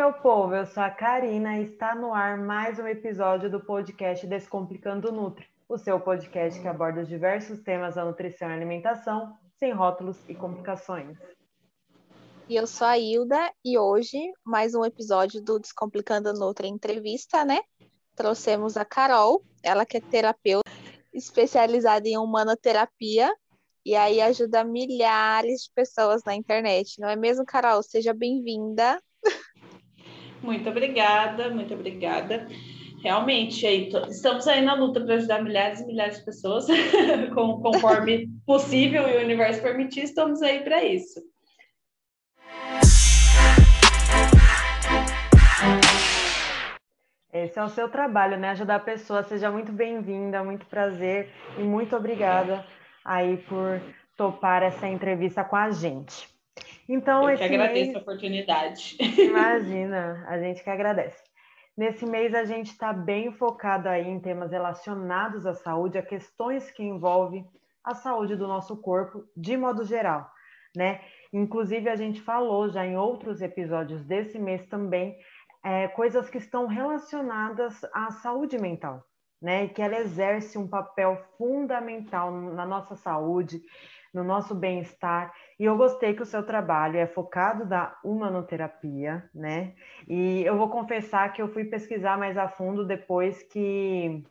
meu povo, eu sou a Karina e está no ar mais um episódio do podcast Descomplicando Nutri, o seu podcast que aborda os diversos temas da nutrição e alimentação, sem rótulos e complicações. E eu sou a Hilda e hoje mais um episódio do Descomplicando Nutri Entrevista, né? Trouxemos a Carol, ela que é terapeuta especializada em humanoterapia e aí ajuda milhares de pessoas na internet, não é mesmo, Carol? Seja bem-vinda. Muito obrigada, muito obrigada. Realmente, aí, estamos aí na luta para ajudar milhares e milhares de pessoas, conforme possível e o universo permitir, estamos aí para isso. Esse é o seu trabalho, né? Ajudar a pessoa. Seja muito bem-vinda, muito prazer e muito obrigada aí por topar essa entrevista com a gente. Então, Eu que agradeço mês... a oportunidade. Imagina, a gente que agradece. Nesse mês a gente está bem focado aí em temas relacionados à saúde, a questões que envolvem a saúde do nosso corpo de modo geral, né? Inclusive a gente falou já em outros episódios desse mês também é, coisas que estão relacionadas à saúde mental, né? E que ela exerce um papel fundamental na nossa saúde, no nosso bem-estar. E eu gostei que o seu trabalho é focado da humanoterapia, né? E eu vou confessar que eu fui pesquisar mais a fundo depois que,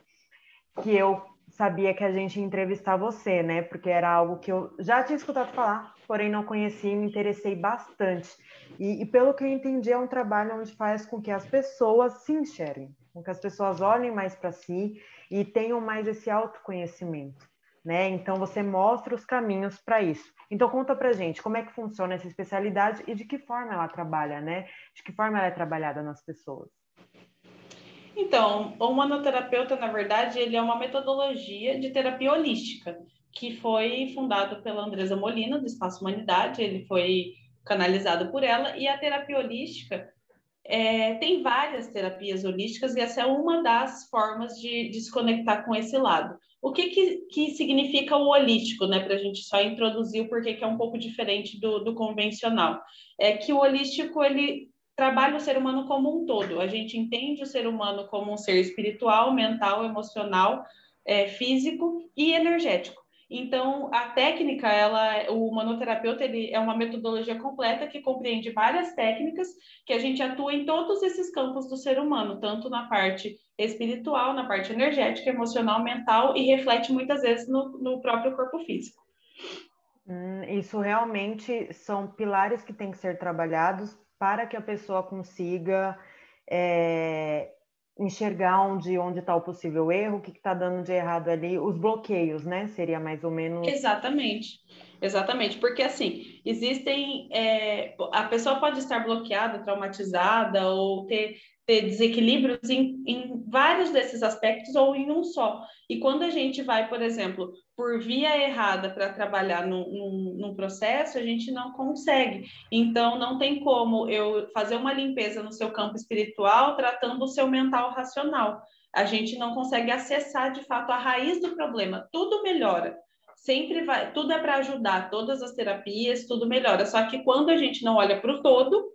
que eu sabia que a gente ia entrevistar você, né? Porque era algo que eu já tinha escutado falar, porém não conhecia e me interessei bastante. E, e pelo que eu entendi, é um trabalho onde faz com que as pessoas se enxerguem, com que as pessoas olhem mais para si e tenham mais esse autoconhecimento né? Então você mostra os caminhos para isso. Então conta pra gente como é que funciona essa especialidade e de que forma ela trabalha, né? De que forma ela é trabalhada nas pessoas. Então, o humanoterapeuta, na verdade, ele é uma metodologia de terapia holística que foi fundado pela Andresa Molina do Espaço Humanidade, ele foi canalizado por ela e a terapia holística é, tem várias terapias holísticas e essa é uma das formas de, de se conectar com esse lado. O que, que, que significa o holístico, né? Para a gente só introduzir o porquê que é um pouco diferente do, do convencional. É que o holístico, ele trabalha o ser humano como um todo. A gente entende o ser humano como um ser espiritual, mental, emocional, é, físico e energético. Então, a técnica, ela, o manoterapeuta, ele é uma metodologia completa que compreende várias técnicas que a gente atua em todos esses campos do ser humano, tanto na parte espiritual, na parte energética, emocional, mental e reflete muitas vezes no, no próprio corpo físico. Hum, isso realmente são pilares que têm que ser trabalhados para que a pessoa consiga é, enxergar onde onde está o possível erro, o que está dando de errado ali, os bloqueios, né? Seria mais ou menos. Exatamente, exatamente, porque assim existem é, a pessoa pode estar bloqueada, traumatizada ou ter ter desequilíbrios em, em, vários desses aspectos ou em um só. E quando a gente vai, por exemplo, por via errada para trabalhar num, num, processo, a gente não consegue. Então, não tem como eu fazer uma limpeza no seu campo espiritual tratando o seu mental racional. A gente não consegue acessar de fato a raiz do problema. Tudo melhora. Sempre vai, tudo é para ajudar, todas as terapias, tudo melhora. Só que quando a gente não olha para o todo,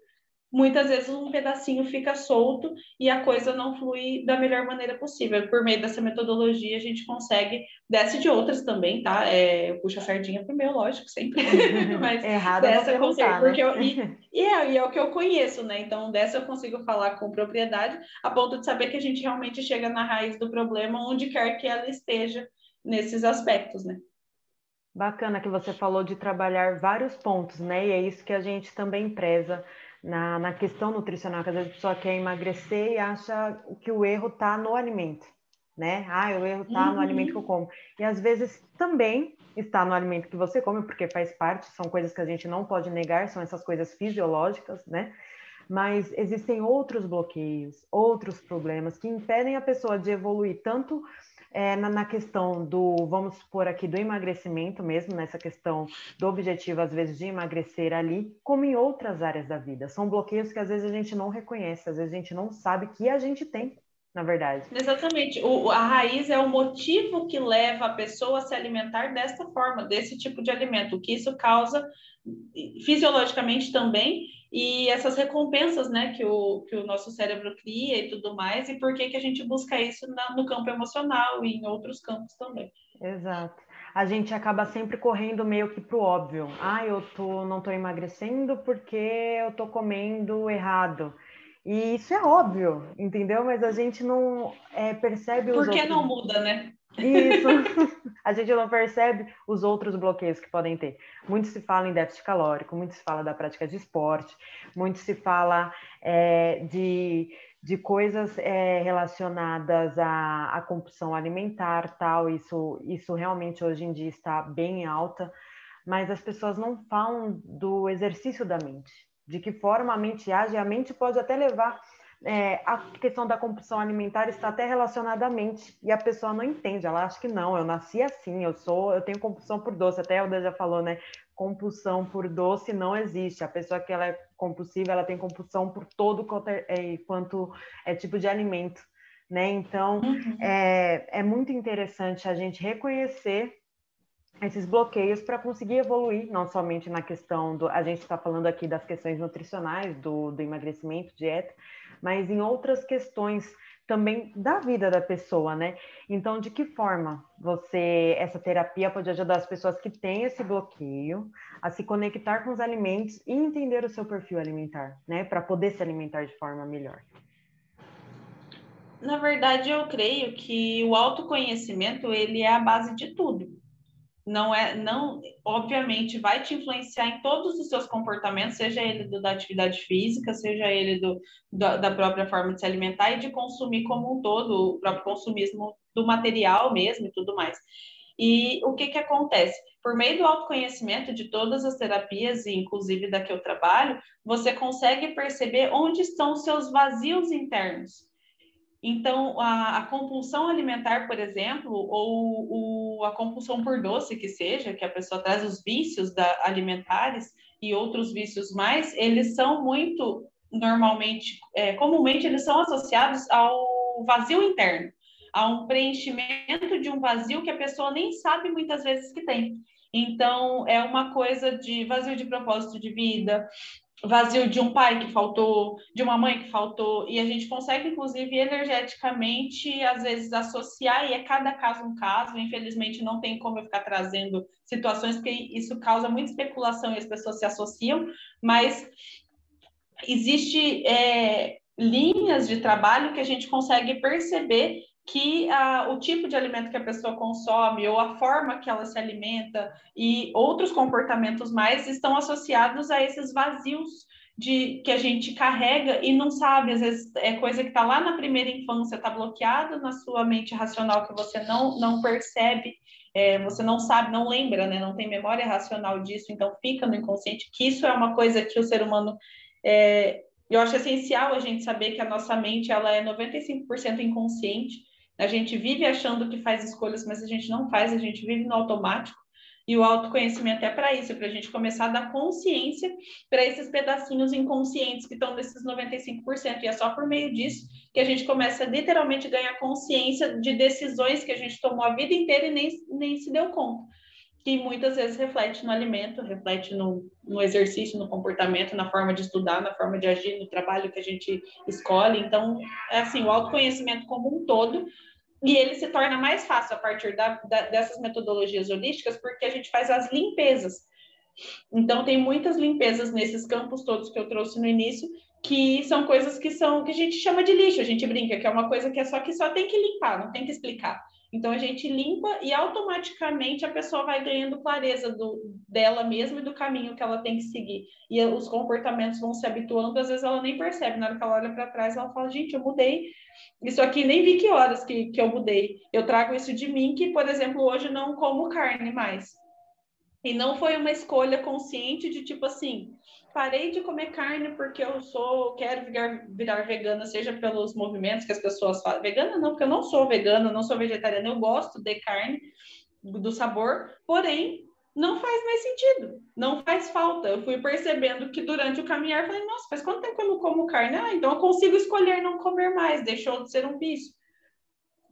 muitas vezes um pedacinho fica solto e a coisa não flui da melhor maneira possível. Por meio dessa metodologia, a gente consegue, desce de outras também, tá? É, eu puxo a sardinha pro meu, lógico, sempre. Mas Errado dessa eu consigo, né? porque eu, e, e, é, e é o que eu conheço, né? Então, dessa eu consigo falar com propriedade, a ponto de saber que a gente realmente chega na raiz do problema, onde quer que ela esteja nesses aspectos, né? Bacana que você falou de trabalhar vários pontos, né? E é isso que a gente também preza na, na questão nutricional, que às vezes a pessoa quer emagrecer e acha que o erro está no alimento, né? Ah, o erro está uhum. no alimento que eu como. E às vezes também está no alimento que você come, porque faz parte, são coisas que a gente não pode negar, são essas coisas fisiológicas, né? Mas existem outros bloqueios, outros problemas que impedem a pessoa de evoluir tanto é, na, na, questão do, vamos supor aqui, do emagrecimento mesmo, nessa questão do objetivo, às vezes, de emagrecer ali, como em outras áreas da vida. São bloqueios que às vezes a gente não reconhece, às vezes a gente não sabe que a gente tem, na verdade. Exatamente. O, a raiz é o motivo que leva a pessoa a se alimentar dessa forma, desse tipo de alimento, o que isso causa fisiologicamente também e essas recompensas, né, que o, que o nosso cérebro cria e tudo mais, e por que, que a gente busca isso na, no campo emocional e em outros campos também. Exato. A gente acaba sempre correndo meio que pro óbvio. Ah, eu tô, não tô emagrecendo porque eu tô comendo errado. E isso é óbvio, entendeu? Mas a gente não é, percebe os Por que outros... não muda, né? Isso. a gente não percebe os outros bloqueios que podem ter. Muito se fala em déficit calórico, muito se fala da prática de esporte, muito se fala é, de, de coisas é, relacionadas à, à compulsão alimentar, tal. Isso, isso realmente hoje em dia está bem alta, mas as pessoas não falam do exercício da mente, de que forma a mente age. A mente pode até levar é, a questão da compulsão alimentar está até relacionada à mente e a pessoa não entende, ela acha que não, eu nasci assim, eu sou, eu tenho compulsão por doce, até a Elda já falou, né? Compulsão por doce não existe. A pessoa que ela é compulsiva, ela tem compulsão por todo quanto é, é quanto é tipo de alimento, né? Então uhum. é, é muito interessante a gente reconhecer esses bloqueios para conseguir evoluir, não somente na questão do. A gente está falando aqui das questões nutricionais, do, do emagrecimento, dieta, mas em outras questões também da vida da pessoa, né? Então, de que forma você essa terapia pode ajudar as pessoas que têm esse bloqueio a se conectar com os alimentos e entender o seu perfil alimentar, né, para poder se alimentar de forma melhor? Na verdade, eu creio que o autoconhecimento ele é a base de tudo não é, não, obviamente, vai te influenciar em todos os seus comportamentos, seja ele do, da atividade física, seja ele do, da, da própria forma de se alimentar e de consumir como um todo, o próprio consumismo do material mesmo e tudo mais. E o que que acontece? Por meio do autoconhecimento de todas as terapias, e inclusive da que eu trabalho, você consegue perceber onde estão os seus vazios internos então, a, a, compulsão alimentar, por exemplo, ou o, a compulsão por doce, que seja, que a pessoa traz os vícios da, alimentares e outros vícios mais, eles são muito, normalmente, é, comumente, eles são associados ao vazio interno, a um preenchimento de um vazio que a pessoa nem sabe muitas vezes que tem. Então, é uma coisa de vazio de propósito de vida, vazio de um pai que faltou, de uma mãe que faltou, e a gente consegue, inclusive, energeticamente, às vezes, associar, e é cada caso um caso, infelizmente não tem como eu ficar trazendo situações, porque isso causa muita especulação e as pessoas se associam, mas existe é, linhas de trabalho que a gente consegue perceber que a, o tipo de alimento que a pessoa consome ou a forma que ela se alimenta e outros comportamentos mais estão associados a esses vazios de que a gente carrega e não sabe, às vezes é coisa que está lá na primeira infância, está bloqueado na sua mente racional que você não, não percebe, é, você não sabe, não lembra, né? não tem memória racional disso, então fica no inconsciente, que isso é uma coisa que o ser humano é, eu acho essencial a gente saber que a nossa mente ela é 95% inconsciente a gente vive achando que faz escolhas, mas a gente não faz, a gente vive no automático. E o autoconhecimento é para isso, para a gente começar a dar consciência para esses pedacinhos inconscientes que estão nesses 95%. E é só por meio disso que a gente começa a literalmente ganhar consciência de decisões que a gente tomou a vida inteira e nem, nem se deu conta. Que muitas vezes reflete no alimento, reflete no, no exercício, no comportamento, na forma de estudar, na forma de agir, no trabalho que a gente escolhe. Então, é assim, o autoconhecimento como um todo e ele se torna mais fácil a partir da, da, dessas metodologias holísticas, porque a gente faz as limpezas. Então, tem muitas limpezas nesses campos todos que eu trouxe no início, que são coisas que são que a gente chama de lixo, a gente brinca, que é uma coisa que é só que só tem que limpar, não tem que explicar. Então a gente limpa e automaticamente a pessoa vai ganhando clareza do, dela mesma e do caminho que ela tem que seguir. E os comportamentos vão se habituando, às vezes ela nem percebe, na hora que ela olha para trás, ela fala: gente, eu mudei. Isso aqui nem vi que horas que, que eu mudei. Eu trago isso de mim, que, por exemplo, hoje não como carne mais. E não foi uma escolha consciente de tipo assim, parei de comer carne porque eu sou, quero virar, virar vegana, seja pelos movimentos que as pessoas falam. Vegana não, porque eu não sou vegana, não sou vegetariana, eu gosto de carne, do sabor, porém, não faz mais sentido, não faz falta. Eu fui percebendo que durante o caminhar, falei, nossa, faz quanto tempo eu não como carne? Ah, então eu consigo escolher não comer mais, deixou de ser um vício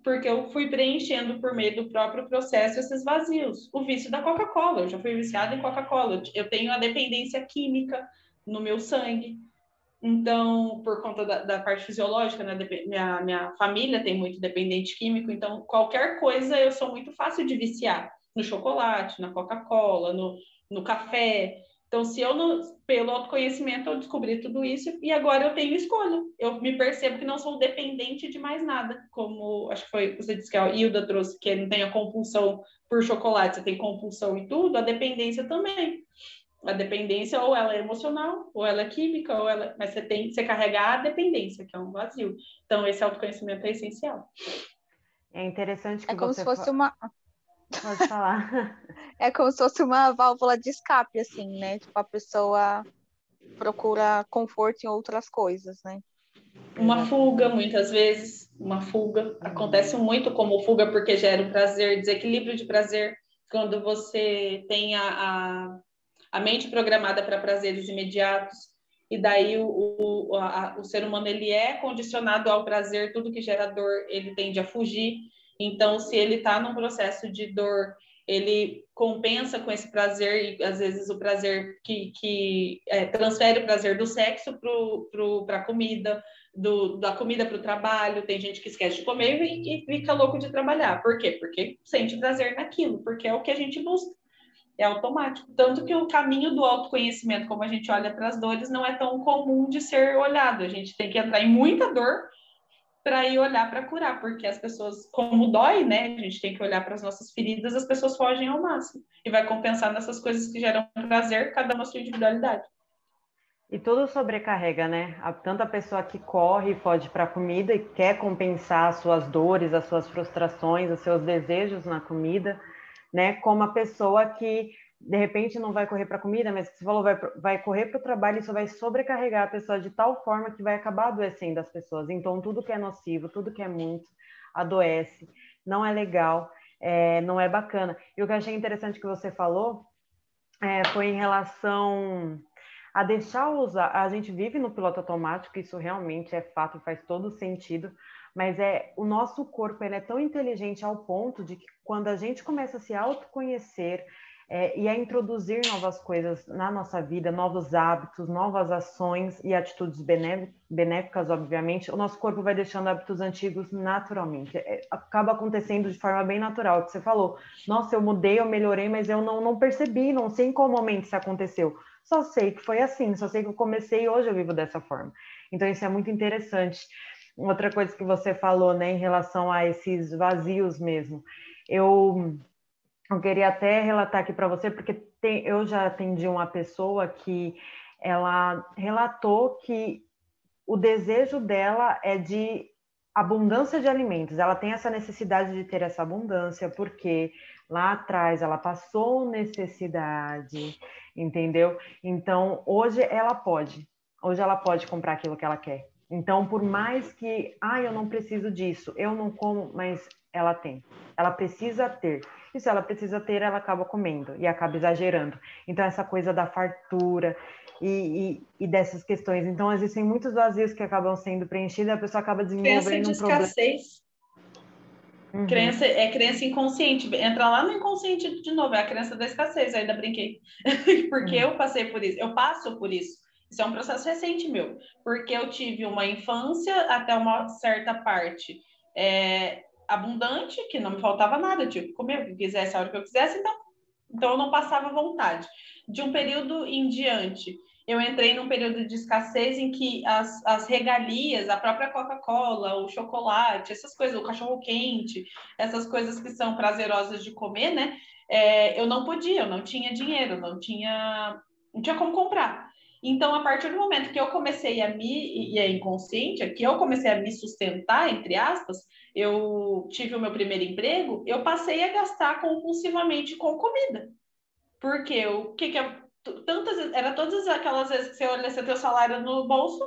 porque eu fui preenchendo por meio do próprio processo esses vazios. O vício da Coca-Cola, eu já fui viciada em Coca-Cola, eu tenho a dependência química no meu sangue. Então, por conta da, da parte fisiológica, né, minha, minha família tem muito dependente químico, então qualquer coisa eu sou muito fácil de viciar. No chocolate, na Coca-Cola, no, no café. Então, se eu, não, pelo autoconhecimento, eu descobri tudo isso e agora eu tenho escolha. Eu me percebo que não sou dependente de mais nada, como acho que foi você disse que a Hilda trouxe, que não tem a compulsão por chocolate, você tem compulsão e tudo, a dependência também. A dependência ou ela é emocional, ou ela é química, ou ela, mas você tem que você carregar a dependência, que é um vazio. Então, esse autoconhecimento é essencial. É interessante que é como você se fosse uma Pode falar. É como se fosse uma válvula de escape, assim, né? Tipo, a pessoa procura conforto em outras coisas, né? Uma fuga, muitas vezes, uma fuga. Acontece muito como fuga porque gera o prazer, desequilíbrio de prazer. Quando você tem a, a, a mente programada para prazeres imediatos, e daí o, o, a, o ser humano ele é condicionado ao prazer, tudo que gera dor, ele tende a fugir. Então, se ele está num processo de dor, ele compensa com esse prazer, e às vezes o prazer que, que é, transfere o prazer do sexo para a comida, do, da comida para o trabalho. Tem gente que esquece de comer e, e fica louco de trabalhar. Por quê? Porque sente prazer naquilo, porque é o que a gente busca. É automático. Tanto que o caminho do autoconhecimento, como a gente olha para as dores, não é tão comum de ser olhado. A gente tem que entrar em muita dor para ir olhar para curar, porque as pessoas, como dói, né? A gente tem que olhar para as nossas feridas, as pessoas fogem ao máximo e vai compensar nessas coisas que geram prazer, cada uma sua individualidade. E tudo sobrecarrega, né? Tanto a pessoa que corre e foge para a comida e quer compensar as suas dores, as suas frustrações, os seus desejos na comida, né? Como a pessoa que de repente não vai correr para comida, mas você falou vai, vai correr para o trabalho, isso vai sobrecarregar a pessoa de tal forma que vai acabar adoecendo as pessoas. Então, tudo que é nocivo, tudo que é muito, adoece, não é legal, é, não é bacana. E o que eu achei interessante que você falou é, foi em relação a deixar usar. A gente vive no piloto automático, isso realmente é fato, faz todo sentido. Mas é o nosso corpo ele é tão inteligente ao ponto de que quando a gente começa a se autoconhecer, é, e a introduzir novas coisas na nossa vida, novos hábitos, novas ações e atitudes benéficas, obviamente, o nosso corpo vai deixando hábitos antigos naturalmente. É, acaba acontecendo de forma bem natural, o que você falou. Nossa, eu mudei, eu melhorei, mas eu não, não percebi, não sei em qual momento isso aconteceu. Só sei que foi assim, só sei que eu comecei e hoje eu vivo dessa forma. Então, isso é muito interessante. Outra coisa que você falou, né, em relação a esses vazios mesmo. Eu eu queria até relatar aqui para você, porque tem, eu já atendi uma pessoa que ela relatou que o desejo dela é de abundância de alimentos. Ela tem essa necessidade de ter essa abundância, porque lá atrás ela passou necessidade, entendeu? Então, hoje ela pode. Hoje ela pode comprar aquilo que ela quer. Então, por mais que, ah, eu não preciso disso, eu não como, mas ela tem. Ela precisa ter. E se ela precisa ter, ela acaba comendo e acaba exagerando. Então, essa coisa da fartura e, e, e dessas questões. Então, existem muitos vazios que acabam sendo preenchidos e a pessoa acaba desenvolvendo um problema. escassez. Uhum. Crença, é crença inconsciente. Entra lá no inconsciente de novo, é a crença da escassez, ainda brinquei. porque uhum. eu passei por isso, eu passo por isso. Isso é um processo recente meu, porque eu tive uma infância até uma certa parte é, abundante, que não me faltava nada, tipo, comer o que quisesse a hora que eu quisesse, então, então eu não passava vontade. De um período em diante, eu entrei num período de escassez em que as, as regalias, a própria Coca-Cola, o chocolate, essas coisas, o cachorro-quente, essas coisas que são prazerosas de comer, né? É, eu não podia, eu não tinha dinheiro, não tinha, não tinha como comprar. Então, a partir do momento que eu comecei a me, e é inconsciente, que eu comecei a me sustentar, entre aspas, eu tive o meu primeiro emprego, eu passei a gastar compulsivamente com comida. Porque o que que é, tantas era todas aquelas vezes que você olha seu teu salário no bolso,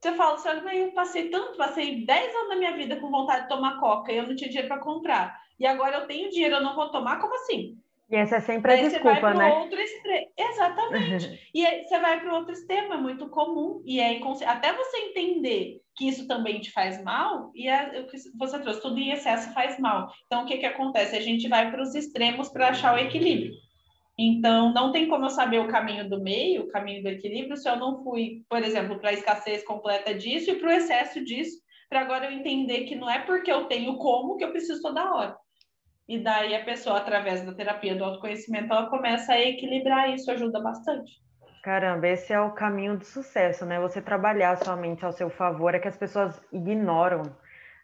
você fala, você olha, eu passei tanto, passei 10 anos da minha vida com vontade de tomar coca e eu não tinha dinheiro para comprar. E agora eu tenho dinheiro, eu não vou tomar, como assim? E essa é sempre a desculpa, né? Outro extre... Exatamente. e aí você vai para o outro extremo, é muito comum. E é inconsci... até você entender que isso também te faz mal, e é você trouxe, tudo em excesso faz mal. Então, o que, que acontece? A gente vai para os extremos para achar o equilíbrio. Então, não tem como eu saber o caminho do meio, o caminho do equilíbrio, se eu não fui, por exemplo, para a escassez completa disso e para o excesso disso, para agora eu entender que não é porque eu tenho como que eu preciso toda hora. E daí a pessoa, através da terapia do autoconhecimento, ela começa a equilibrar isso, ajuda bastante. Caramba, esse é o caminho do sucesso, né? Você trabalhar sua mente ao seu favor é que as pessoas ignoram,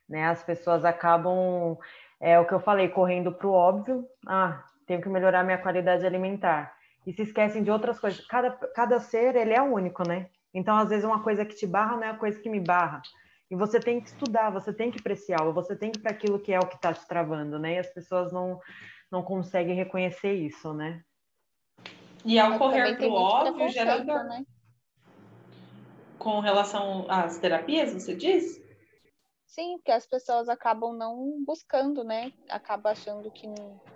né? As pessoas acabam, é o que eu falei, correndo para o óbvio. Ah, tenho que melhorar minha qualidade alimentar. E se esquecem de outras coisas. Cada, cada ser, ele é único, né? Então, às vezes, uma coisa que te barra não é a coisa que me barra. E você tem que estudar, você tem que apreciar, você tem que ir para aquilo que é o que está te travando, né? E as pessoas não, não conseguem reconhecer isso, né? E ao correr para o óbvio, gera Né? Com relação às terapias, você diz? Sim, porque as pessoas acabam não buscando, né? Acaba achando que.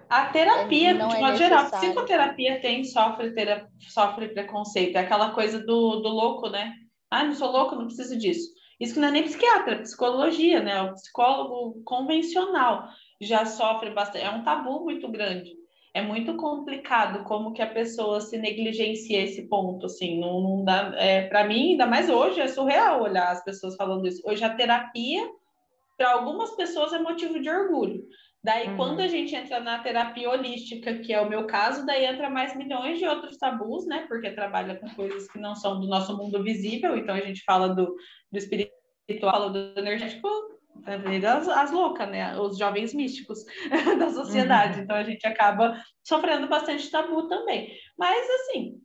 A terapia, não de é modo geral, psicoterapia tem, sofre, tera, sofre preconceito. É aquela coisa do, do louco, né? Ah, não sou louco, não preciso disso. Isso que não é nem psiquiatra, é psicologia, né? O psicólogo convencional já sofre bastante. É um tabu muito grande. É muito complicado como que a pessoa se negligencia esse ponto, assim, não, não dá, é, para mim, ainda mais hoje, é surreal olhar as pessoas falando isso. Hoje a terapia para algumas pessoas é motivo de orgulho. Daí, uhum. quando a gente entra na terapia holística, que é o meu caso, daí entra mais milhões de outros tabus, né? Porque trabalha com coisas que não são do nosso mundo visível, então a gente fala do, do espiritual, do energético, as, as loucas, né? Os jovens místicos da sociedade. Uhum. Então a gente acaba sofrendo bastante tabu também. Mas, assim,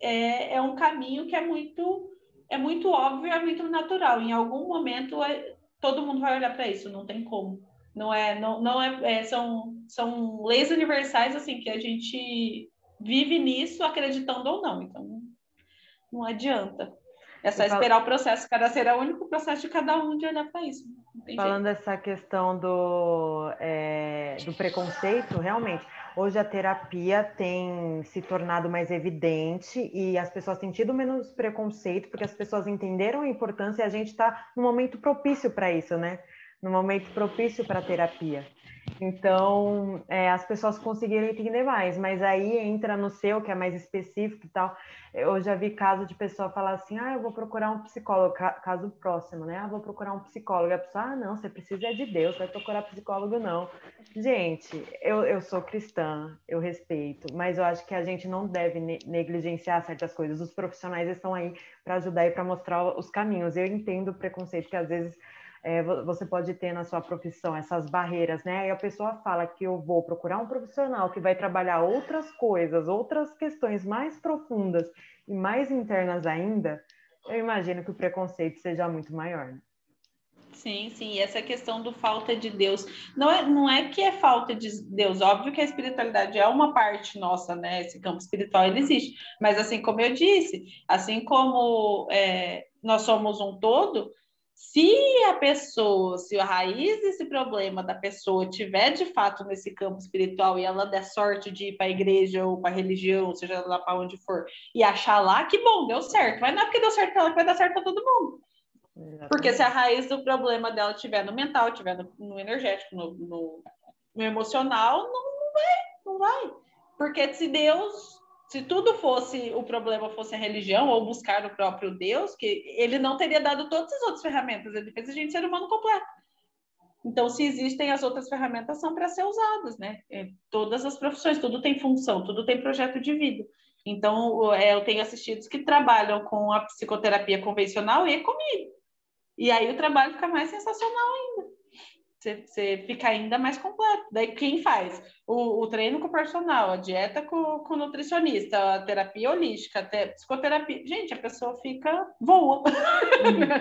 é, é um caminho que é muito é muito óbvio, é muito natural. Em algum momento é, todo mundo vai olhar para isso, não tem como. Não é, não, não é, é, são, são leis universais assim que a gente vive nisso acreditando ou não. Então não adianta. É só esperar o processo. Cada ser é o único processo de cada um de olhar para isso. Falando jeito. dessa questão do, é, do preconceito, realmente, hoje a terapia tem se tornado mais evidente e as pessoas têm tido menos preconceito, porque as pessoas entenderam a importância e a gente está no momento propício para isso, né? No momento propício para terapia. Então, é, as pessoas conseguiram entender mais, mas aí entra no seu, que é mais específico e tal. Eu já vi caso de pessoa falar assim: ah, eu vou procurar um psicólogo, caso próximo, né? Ah, vou procurar um psicólogo. A pessoa, ah, não, você precisa é de Deus, vai procurar psicólogo, não. Gente, eu, eu sou cristã, eu respeito, mas eu acho que a gente não deve negligenciar certas coisas. Os profissionais estão aí para ajudar e para mostrar os caminhos. Eu entendo o preconceito que às vezes é, você pode ter na sua profissão essas barreiras, né? E a pessoa fala que eu vou procurar um profissional que vai trabalhar outras coisas, outras questões mais profundas e mais internas ainda, eu imagino que o preconceito seja muito maior. Né? Sim, sim, e essa questão do falta de Deus. Não é, não é que é falta de Deus, óbvio que a espiritualidade é uma parte nossa, né? Esse campo espiritual ele existe. Mas assim como eu disse, assim como é, nós somos um todo, se a pessoa, se a raiz desse problema da pessoa tiver de fato nesse campo espiritual e ela der sorte de ir para a igreja ou para a religião, seja lá para onde for, e achar lá, que bom, deu certo. Mas não é porque deu certo para ela que vai dar certo para todo mundo. Exatamente. Porque se a raiz do problema dela estiver no mental, estiver no, no energético, no, no, no emocional, não, não vai, não vai. Porque se Deus se tudo fosse o problema fosse a religião ou buscar o próprio Deus, que ele não teria dado todas as outras ferramentas, ele fez a gente ser humano completo. Então, se existem as outras ferramentas, são para ser usadas, né? É, todas as profissões, tudo tem função, tudo tem projeto de vida. Então, é, eu tenho assistidos que trabalham com a psicoterapia convencional e comigo. E aí o trabalho fica mais sensacional ainda. Você, fica ainda mais completo. Daí quem faz? O, o treino com o personal, a dieta com, com o nutricionista, a terapia holística, até psicoterapia. Gente, a pessoa fica voa.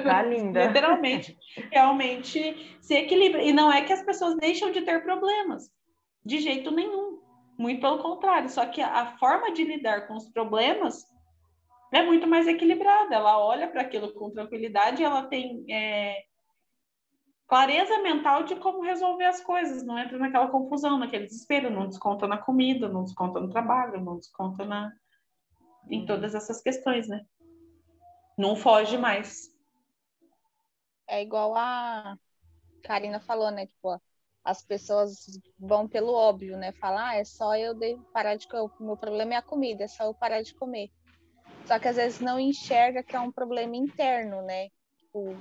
Tá linda. Literalmente. Realmente se equilibra. E não é que as pessoas deixam de ter problemas. De jeito nenhum. Muito pelo contrário. Só que a, a forma de lidar com os problemas é muito mais equilibrada. Ela olha para aquilo com tranquilidade, ela tem. É, clareza mental de como resolver as coisas, não entra naquela confusão, naquele desespero, não desconta na comida, não desconta no trabalho, não desconta na em todas essas questões, né? Não foge mais. É igual a Karina falou, né? Tipo, as pessoas vão pelo óbvio, né? Falar, ah, é só eu parar de comer, o meu problema é a comida, é só eu parar de comer. Só que às vezes não enxerga que é um problema interno, né? Tipo,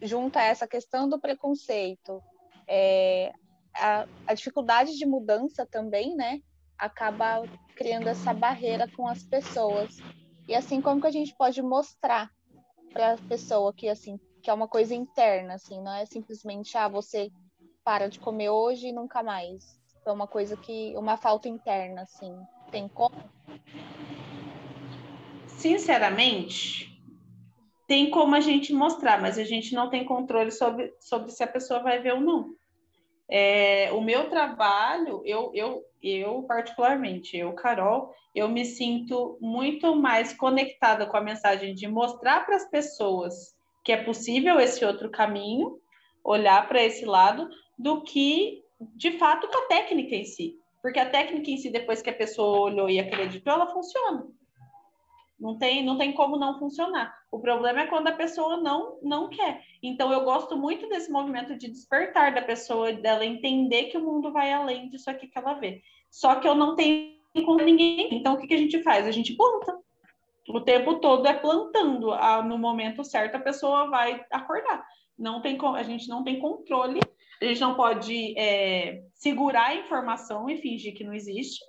junto a essa questão do preconceito, é, a, a dificuldade de mudança também, né? Acaba criando essa barreira com as pessoas. E assim, como que a gente pode mostrar para a pessoa que assim que é uma coisa interna, assim, não é simplesmente ah você para de comer hoje e nunca mais. É uma coisa que uma falta interna, assim. Tem como? Sinceramente, tem como a gente mostrar, mas a gente não tem controle sobre, sobre se a pessoa vai ver ou não. É, o meu trabalho, eu, eu, eu particularmente, eu, Carol, eu me sinto muito mais conectada com a mensagem de mostrar para as pessoas que é possível esse outro caminho, olhar para esse lado, do que de fato com a técnica em si. Porque a técnica em si, depois que a pessoa olhou e acreditou, ela funciona. Não tem, não tem como não funcionar. O problema é quando a pessoa não, não quer. Então, eu gosto muito desse movimento de despertar da pessoa, dela entender que o mundo vai além disso aqui que ela vê. Só que eu não tenho com ninguém. Então, o que, que a gente faz? A gente planta. O tempo todo é plantando. no momento certo, a pessoa vai acordar. Não tem, a gente não tem controle, a gente não pode é, segurar a informação e fingir que não existe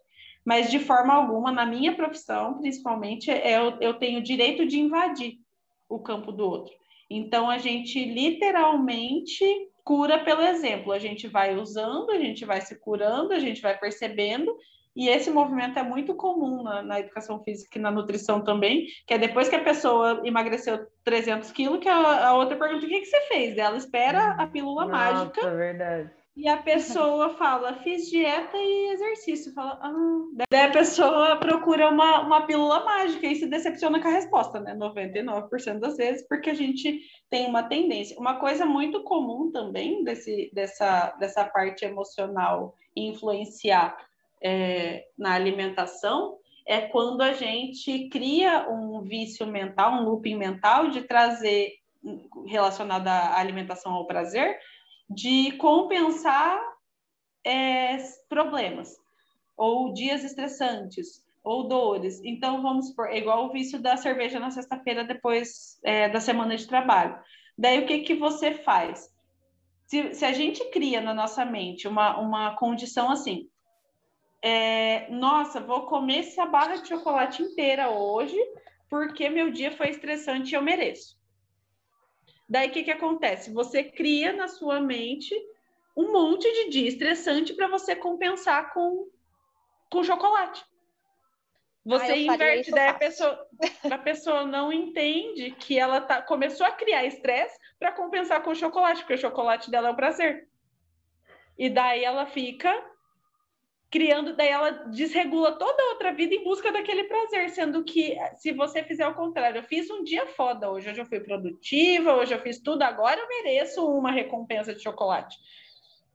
mas de forma alguma, na minha profissão, principalmente, é, eu, eu tenho o direito de invadir o campo do outro. Então, a gente literalmente cura pelo exemplo. A gente vai usando, a gente vai se curando, a gente vai percebendo. E esse movimento é muito comum na, na educação física e na nutrição também, que é depois que a pessoa emagreceu 300 quilos, que a, a outra pergunta, o que, que você fez? Ela espera a pílula Nossa, mágica. É verdade e a pessoa fala, fiz dieta e exercício. Fala, ah. Daí a pessoa procura uma, uma pílula mágica e se decepciona com a resposta, né? 99% das vezes, porque a gente tem uma tendência. Uma coisa muito comum também desse, dessa, dessa parte emocional influenciar é, na alimentação é quando a gente cria um vício mental, um looping mental de trazer relacionado à alimentação ao prazer, de compensar é, problemas ou dias estressantes ou dores. Então, vamos por igual o vício da cerveja na sexta-feira depois é, da semana de trabalho. Daí, o que, que você faz? Se, se a gente cria na nossa mente uma, uma condição assim, é, nossa, vou comer essa barra de chocolate inteira hoje porque meu dia foi estressante e eu mereço. Daí o que, que acontece? Você cria na sua mente um monte de dia estressante para você compensar com, com chocolate. Você ah, inverte, daí a pessoa, a pessoa não entende que ela tá, começou a criar estresse para compensar com o chocolate, porque o chocolate dela é o prazer. E daí ela fica criando, daí ela desregula toda a outra vida em busca daquele prazer, sendo que se você fizer o contrário, eu fiz um dia foda hoje, hoje eu fui produtiva, hoje eu fiz tudo, agora eu mereço uma recompensa de chocolate.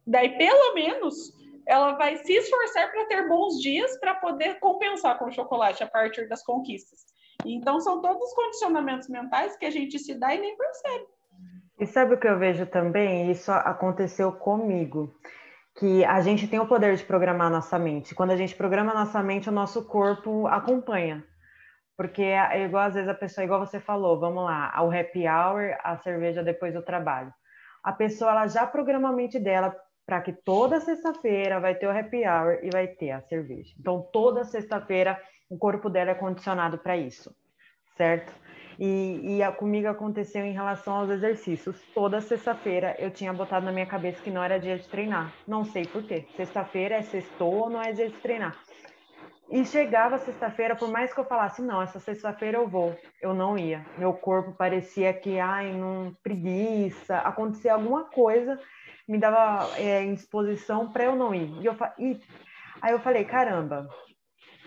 Daí, pelo menos, ela vai se esforçar para ter bons dias para poder compensar com o chocolate a partir das conquistas. Então, são todos condicionamentos mentais que a gente se dá e nem percebe. E sabe o que eu vejo também? Isso aconteceu comigo que a gente tem o poder de programar nossa mente. Quando a gente programa nossa mente, o nosso corpo acompanha. Porque é igual às vezes a pessoa, igual você falou, vamos lá, ao happy hour, a cerveja depois do trabalho. A pessoa ela já programa a mente dela para que toda sexta-feira vai ter o happy hour e vai ter a cerveja. Então toda sexta-feira o corpo dela é condicionado para isso, certo? E, e a, comigo aconteceu em relação aos exercícios. Toda sexta-feira eu tinha botado na minha cabeça que não era dia de treinar. Não sei por quê. Sexta-feira é sextou ou não é dia de treinar. E chegava sexta-feira, por mais que eu falasse, não, essa sexta-feira eu vou, eu não ia. Meu corpo parecia que, ai, não, preguiça, acontecia alguma coisa, me dava é, indisposição para eu não ir. E, eu, e aí eu falei, caramba,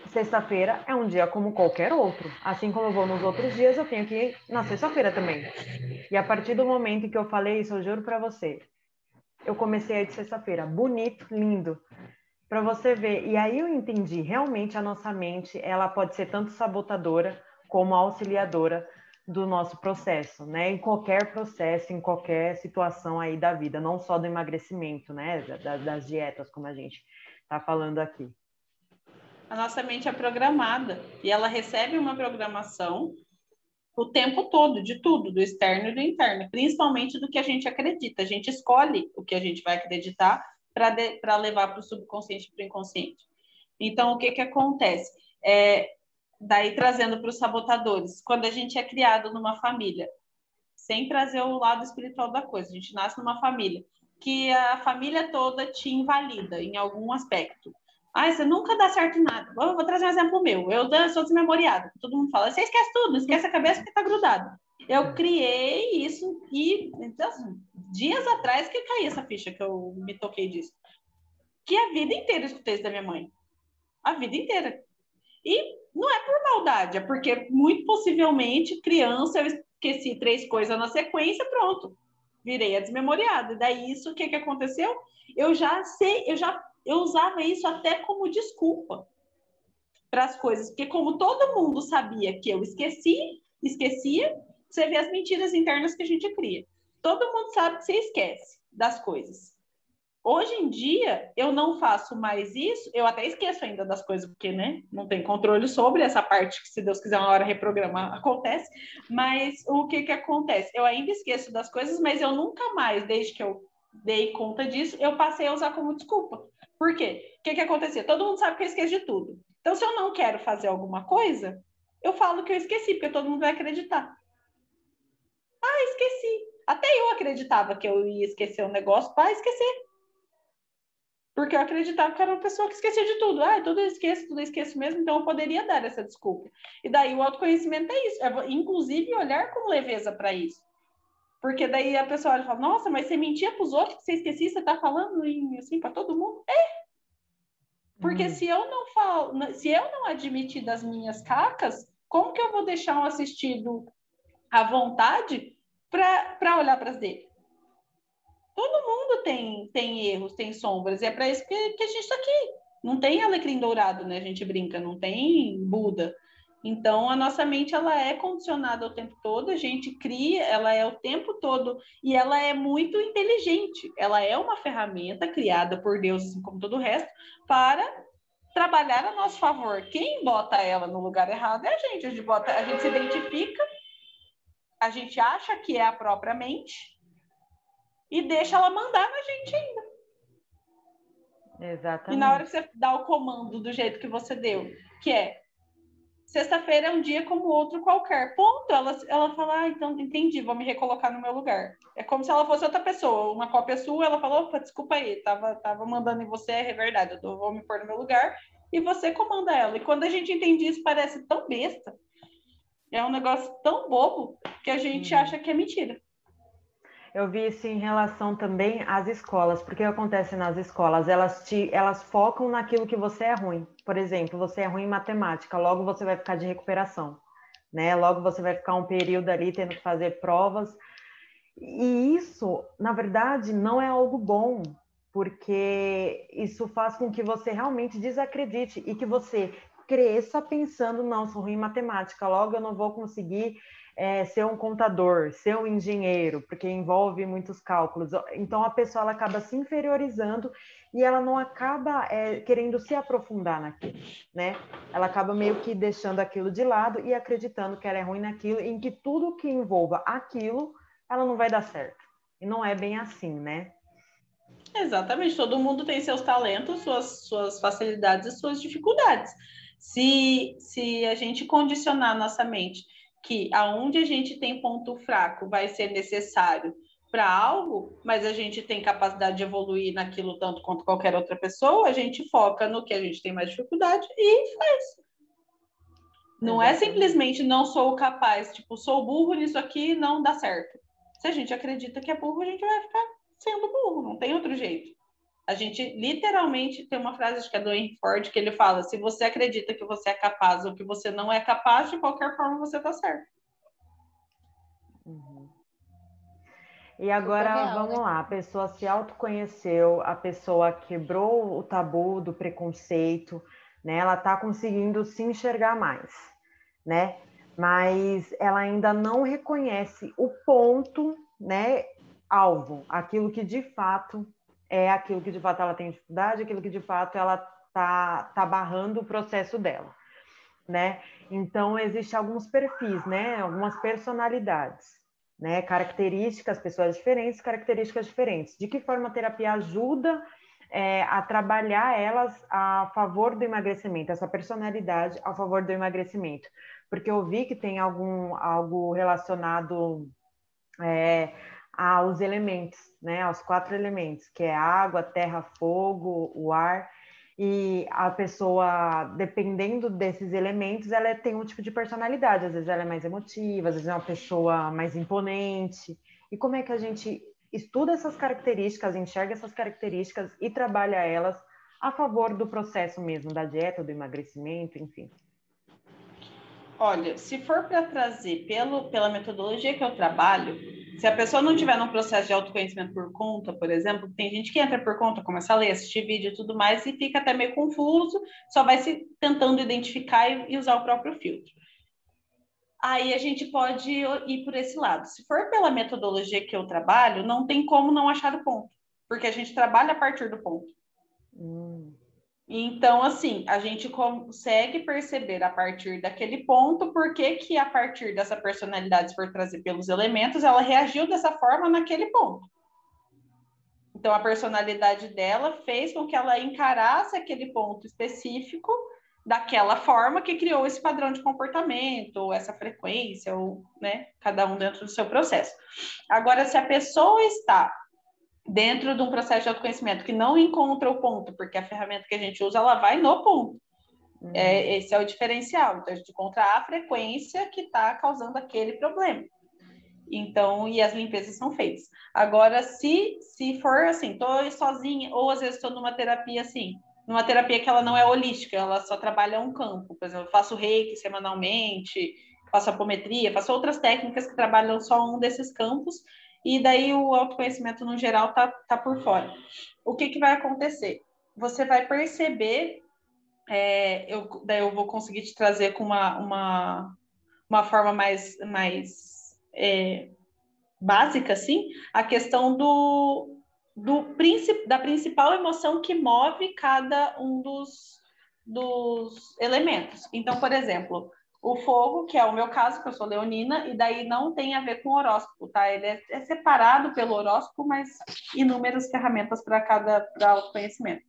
Sexta-feira é um dia como qualquer outro. Assim como eu vou nos outros dias, eu tenho que ir na sexta-feira também. E a partir do momento em que eu falei isso, eu juro para você, eu comecei a ir de sexta-feira. Bonito, lindo. Para você ver. E aí eu entendi, realmente a nossa mente, ela pode ser tanto sabotadora como auxiliadora do nosso processo, né? Em qualquer processo, em qualquer situação aí da vida, não só do emagrecimento, né? Das, das dietas, como a gente está falando aqui. A nossa mente é programada e ela recebe uma programação o tempo todo, de tudo, do externo e do interno, principalmente do que a gente acredita. A gente escolhe o que a gente vai acreditar para levar para o subconsciente e para o inconsciente. Então, o que, que acontece? É, daí trazendo para os sabotadores, quando a gente é criado numa família, sem trazer o lado espiritual da coisa, a gente nasce numa família que a família toda te invalida em algum aspecto. Ah, você nunca dá certo em nada. Vou, vou trazer um exemplo meu. Eu sou desmemoriada. Todo mundo fala, você esquece tudo, esquece a cabeça que está grudado. Eu criei isso e então, dias atrás que caiu essa ficha que eu me toquei disso. Que a vida inteira eu escutei isso da minha mãe. A vida inteira. E não é por maldade, é porque muito possivelmente, criança, eu esqueci três coisas na sequência, pronto. Virei a desmemoriada. E daí isso, o que, que aconteceu? Eu já sei, eu já eu usava isso até como desculpa para as coisas, porque como todo mundo sabia que eu esqueci, esquecia, você vê as mentiras internas que a gente cria. Todo mundo sabe que você esquece das coisas. Hoje em dia, eu não faço mais isso, eu até esqueço ainda das coisas, porque né, não tem controle sobre essa parte que, se Deus quiser, uma hora reprogramar, acontece. Mas o que, que acontece? Eu ainda esqueço das coisas, mas eu nunca mais, desde que eu dei conta disso, eu passei a usar como desculpa. Por quê? O que, que acontecia? Todo mundo sabe que eu esqueço de tudo. Então, se eu não quero fazer alguma coisa, eu falo que eu esqueci, porque todo mundo vai acreditar. Ah, esqueci. Até eu acreditava que eu ia esquecer um negócio para esquecer. Porque eu acreditava que era uma pessoa que esquecia de tudo. Ah, tudo eu esqueço, tudo eu esqueço mesmo, então eu poderia dar essa desculpa. E daí o autoconhecimento é isso, é, inclusive olhar com leveza para isso. Porque daí a pessoa olha e fala, nossa, mas você mentia para os outros, você esquecia, você está falando em, assim para todo mundo? É. Porque hum. se eu não falo, se eu não admitir das minhas cacas, como que eu vou deixar um assistido à vontade para olhar para as dele? Todo mundo tem, tem erros, tem sombras, e é para isso que, que a gente está aqui. Não tem alecrim dourado, né? A gente brinca, não tem Buda. Então, a nossa mente ela é condicionada o tempo todo, a gente cria, ela é o tempo todo e ela é muito inteligente. Ela é uma ferramenta criada por Deus, assim como todo o resto, para trabalhar a nosso favor. Quem bota ela no lugar errado é a gente. A gente, bota, a gente se identifica, a gente acha que é a própria mente, e deixa ela mandar na gente ainda. Exatamente. E na hora que você dá o comando do jeito que você deu, que é sexta-feira é um dia como outro qualquer. Ponto. Ela, ela fala, ah, então entendi, vou me recolocar no meu lugar. É como se ela fosse outra pessoa, uma cópia sua, ela falou, opa, desculpa aí, tava, tava mandando em você, é verdade, eu tô, vou me pôr no meu lugar, e você comanda ela. E quando a gente entende isso, parece tão besta, é um negócio tão bobo, que a gente hum. acha que é mentira. Eu vi isso em relação também às escolas, porque acontece nas escolas, elas te, elas focam naquilo que você é ruim. Por exemplo, você é ruim em matemática, logo você vai ficar de recuperação, né? Logo você vai ficar um período ali tendo que fazer provas. E isso, na verdade, não é algo bom, porque isso faz com que você realmente desacredite e que você cresça pensando, não, sou ruim em matemática, logo eu não vou conseguir é, ser um contador, ser um engenheiro, porque envolve muitos cálculos. Então a pessoa ela acaba se inferiorizando e ela não acaba é, querendo se aprofundar naquilo, né? Ela acaba meio que deixando aquilo de lado e acreditando que ela é ruim naquilo, em que tudo que envolva aquilo, ela não vai dar certo. E não é bem assim, né? Exatamente, todo mundo tem seus talentos, suas, suas facilidades e suas dificuldades. Se, se a gente condicionar nossa mente que aonde a gente tem ponto fraco vai ser necessário para algo, mas a gente tem capacidade de evoluir naquilo tanto quanto qualquer outra pessoa, a gente foca no que a gente tem mais dificuldade e faz. Não é simplesmente não sou capaz, tipo, sou burro nisso aqui, não dá certo. Se a gente acredita que é burro, a gente vai ficar sendo burro, não tem outro jeito. A gente literalmente tem uma frase acho que é do Henry Ford que ele fala: se você acredita que você é capaz ou que você não é capaz, de qualquer forma você está certo. Uhum. E agora real, vamos né? lá, a pessoa se autoconheceu, a pessoa quebrou o tabu do preconceito, né? Ela está conseguindo se enxergar mais, né? mas ela ainda não reconhece o ponto, né, alvo, aquilo que de fato é aquilo que de fato ela tem dificuldade, aquilo que de fato ela tá, tá barrando o processo dela, né? Então existem alguns perfis, né, algumas personalidades, né, características, pessoas diferentes, características diferentes. De que forma a terapia ajuda é, a trabalhar elas a favor do emagrecimento, essa personalidade a favor do emagrecimento? Porque eu vi que tem algum algo relacionado é, aos elementos, né, aos quatro elementos, que é água, terra, fogo, o ar. E a pessoa, dependendo desses elementos, ela tem um tipo de personalidade. Às vezes ela é mais emotiva, às vezes é uma pessoa mais imponente. E como é que a gente estuda essas características, enxerga essas características e trabalha elas a favor do processo mesmo da dieta, do emagrecimento, enfim? Olha, se for para trazer pelo, pela metodologia que eu trabalho, se a pessoa não tiver num processo de autoconhecimento por conta, por exemplo, tem gente que entra por conta, começa a ler, assistir vídeo e tudo mais, e fica até meio confuso, só vai se tentando identificar e, e usar o próprio filtro. Aí a gente pode ir por esse lado. Se for pela metodologia que eu trabalho, não tem como não achar o ponto, porque a gente trabalha a partir do ponto. Então, assim, a gente consegue perceber a partir daquele ponto por que, que a partir dessa personalidade, se for trazer pelos elementos, ela reagiu dessa forma naquele ponto. Então, a personalidade dela fez com que ela encarasse aquele ponto específico daquela forma que criou esse padrão de comportamento, ou essa frequência, ou, né, cada um dentro do seu processo. Agora, se a pessoa está dentro de um processo de autoconhecimento que não encontra o ponto, porque a ferramenta que a gente usa, ela vai no ponto. Uhum. É, esse é o diferencial. Então, a gente encontra a frequência que está causando aquele problema. Então, e as limpezas são feitas. Agora, se, se for assim, estou sozinha, ou às vezes estou numa terapia assim, numa terapia que ela não é holística, ela só trabalha um campo. Por exemplo, eu faço reiki semanalmente, faço apometria, faço outras técnicas que trabalham só um desses campos, e daí o autoconhecimento no geral tá, tá por fora. O que, que vai acontecer? Você vai perceber, é, eu, daí eu vou conseguir te trazer com uma, uma, uma forma mais, mais é, básica, assim, a questão do, do da principal emoção que move cada um dos, dos elementos. Então, por exemplo, o fogo, que é o meu caso, que eu sou leonina, e daí não tem a ver com horóscopo, tá? Ele é, é separado pelo horóscopo, mas inúmeras ferramentas para cada para autoconhecimento.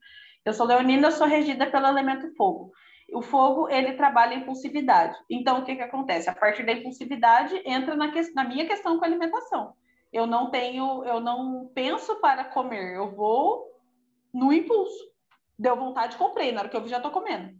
Eu sou leonina, eu sou regida pelo elemento fogo. O fogo, ele trabalha impulsividade. Então, o que que acontece? A partir da impulsividade, entra na, que, na minha questão com a alimentação. Eu não tenho, eu não penso para comer, eu vou no impulso. Deu vontade, comprei, na hora que eu vi, já estou comendo.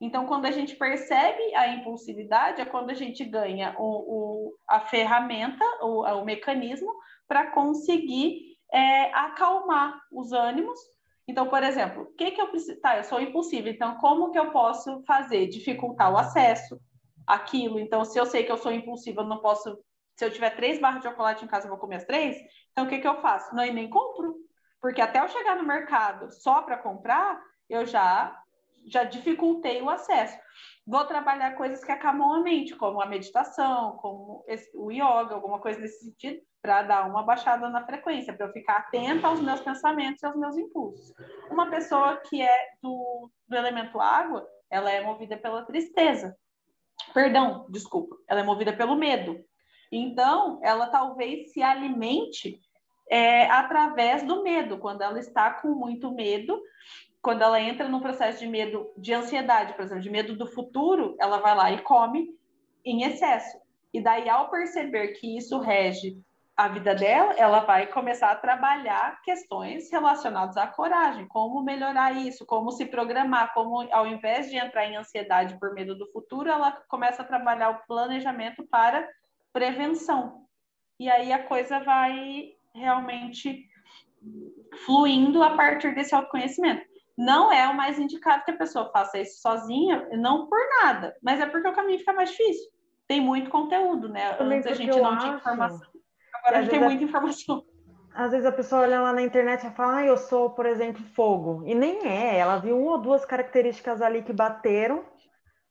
Então, quando a gente percebe a impulsividade, é quando a gente ganha o, o a ferramenta, o, o mecanismo, para conseguir é, acalmar os ânimos. Então, por exemplo, o que, que eu preciso. Tá, eu sou impulsiva, então como que eu posso fazer? Dificultar o acesso àquilo. Então, se eu sei que eu sou impulsiva, eu não posso. Se eu tiver três barras de chocolate em casa, eu vou comer as três. Então, o que, que eu faço? Não, e nem compro. Porque até eu chegar no mercado só para comprar, eu já já dificultei o acesso. Vou trabalhar coisas que acalmam a mente, como a meditação, como o yoga, alguma coisa nesse sentido, para dar uma baixada na frequência, para eu ficar atenta aos meus pensamentos e aos meus impulsos. Uma pessoa que é do, do elemento água, ela é movida pela tristeza. Perdão, desculpa, ela é movida pelo medo. Então, ela talvez se alimente é, através do medo. Quando ela está com muito medo, quando ela entra no processo de medo, de ansiedade, por exemplo, de medo do futuro, ela vai lá e come em excesso. E daí, ao perceber que isso rege a vida dela, ela vai começar a trabalhar questões relacionadas à coragem, como melhorar isso, como se programar, como ao invés de entrar em ansiedade por medo do futuro, ela começa a trabalhar o planejamento para prevenção. E aí a coisa vai realmente fluindo a partir desse autoconhecimento não é o mais indicado que a pessoa faça isso sozinha, não por nada, mas é porque o caminho fica mais difícil. Tem muito conteúdo, né? Também Antes a gente não tinha informação. Agora a gente tem muita informação. Às vezes a pessoa olha lá na internet e fala, ah, eu sou, por exemplo, fogo. E nem é, ela viu uma ou duas características ali que bateram,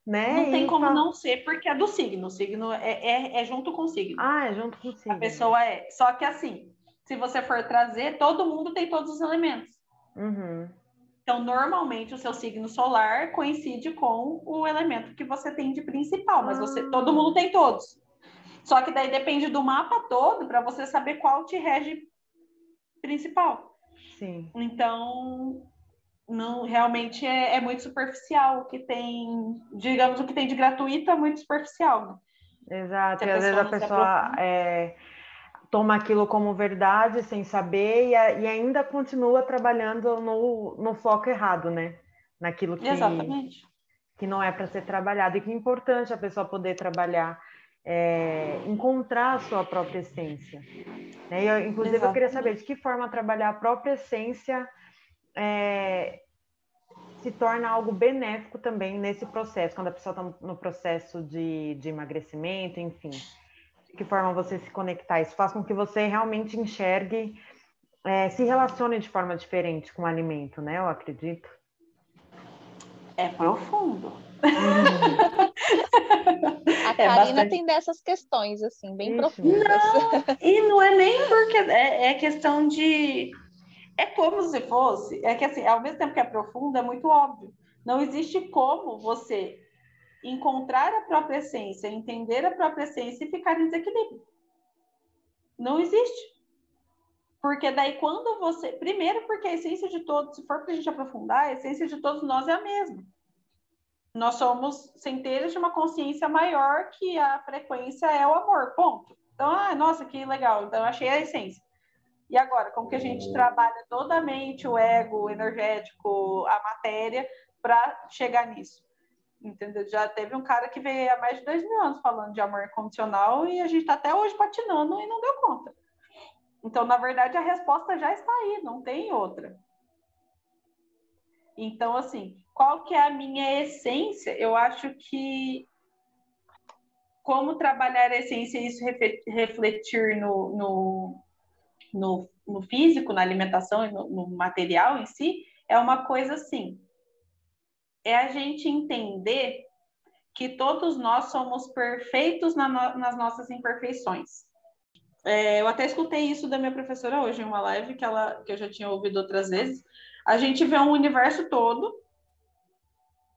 né? Não tem E como fa- não ser, porque é do signo. O signo é, é, é junto com o signo. Ah, é junto com o A signo. pessoa é. Só que assim, se você for trazer, todo mundo tem todos os elementos. Uhum. Então, normalmente, o seu signo solar coincide com o elemento que você tem de principal, mas você, Ah. todo mundo tem todos. Só que daí depende do mapa todo para você saber qual te rege principal. Sim. Então, não realmente é, é muito superficial o que tem, digamos, o que tem de gratuito é muito superficial. né? Exato. E às vezes a pessoa é, toma aquilo como verdade sem saber e, e ainda continua trabalhando no, no foco errado, né? Naquilo que, Exatamente. que não é para ser trabalhado. E que é importante a pessoa poder trabalhar, é, encontrar a sua própria essência. Né? Eu, inclusive, eu queria saber de que forma trabalhar a própria essência é, se torna algo benéfico também nesse processo, quando a pessoa está no processo de, de emagrecimento, enfim. De que forma você se conectar? Isso faz com que você realmente enxergue, é, se relacione de forma diferente com o alimento, né? Eu acredito. É profundo. A É Karina bastante. tem dessas questões, assim, bem Ixi, profundas. E não é nem porque é, é questão de. É como se fosse. É que assim, ao mesmo tempo que é profundo, é muito óbvio. Não existe como você encontrar a própria essência, entender a própria essência e ficar em desequilíbrio. Não existe. Porque daí quando você. Primeiro, porque a essência de todos, se for para a gente aprofundar, a essência de todos nós é a mesma. Nós somos centelhas de uma consciência maior que a frequência é o amor, ponto. Então, ah, nossa, que legal. Então, achei a essência. E agora, como que a gente trabalha toda a mente, o ego, o energético, a matéria, para chegar nisso? Entendeu? Já teve um cara que veio há mais de dois mil anos falando de amor incondicional e a gente está até hoje patinando e não deu conta. Então, na verdade, a resposta já está aí, não tem outra. Então, assim, qual que é a minha essência? Eu acho que como trabalhar a essência e isso refletir no, no, no, no físico, na alimentação e no, no material em si, é uma coisa assim. É a gente entender que todos nós somos perfeitos na no- nas nossas imperfeições. É, eu até escutei isso da minha professora hoje em uma live que, ela, que eu já tinha ouvido outras vezes. A gente vê um universo todo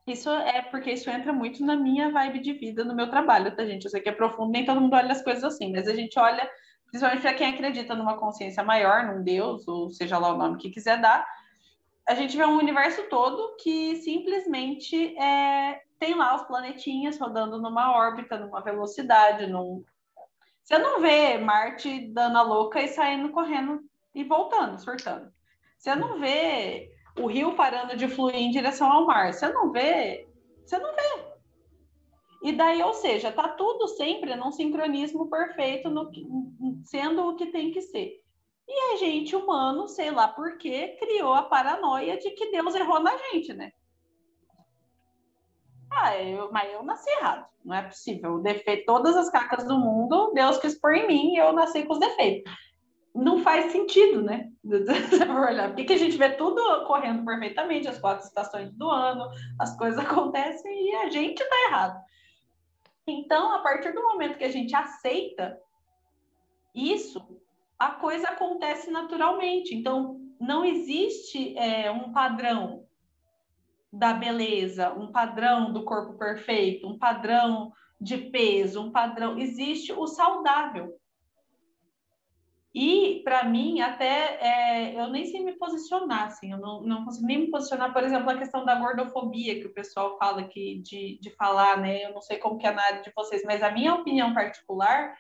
isso é porque isso entra muito na minha vibe de vida, no meu trabalho, tá, gente? Eu sei que é profundo, nem todo mundo olha as coisas assim, mas a gente olha, principalmente para quem acredita numa consciência maior, num Deus, ou seja lá o nome que quiser dar, a gente vê um universo todo que simplesmente é, tem lá os planetinhas rodando numa órbita, numa velocidade, num... Você não vê Marte dando a louca e saindo correndo e voltando, surtando. Você não vê o rio parando de fluir em direção ao mar. Você não vê, você não vê. E daí, ou seja, tá tudo sempre num sincronismo perfeito, no, sendo o que tem que ser. E a gente humano, sei lá por quê, criou a paranoia de que Deus errou na gente, né? Ah, eu, mas eu nasci errado. Não é possível. O defeito, todas as cacas do mundo, Deus quis em mim e eu nasci com os defeitos não faz sentido, né? Por que a gente vê tudo correndo perfeitamente, as quatro estações do ano, as coisas acontecem e a gente tá errado. Então, a partir do momento que a gente aceita isso, a coisa acontece naturalmente. Então, não existe é, um padrão da beleza, um padrão do corpo perfeito, um padrão de peso, um padrão. Existe o saudável. E, para mim, até é, eu nem sei me posicionar, assim, eu não, não consigo nem me posicionar, por exemplo, a questão da gordofobia que o pessoal fala aqui de, de falar, né? Eu não sei como que é na área de vocês, mas a minha opinião particular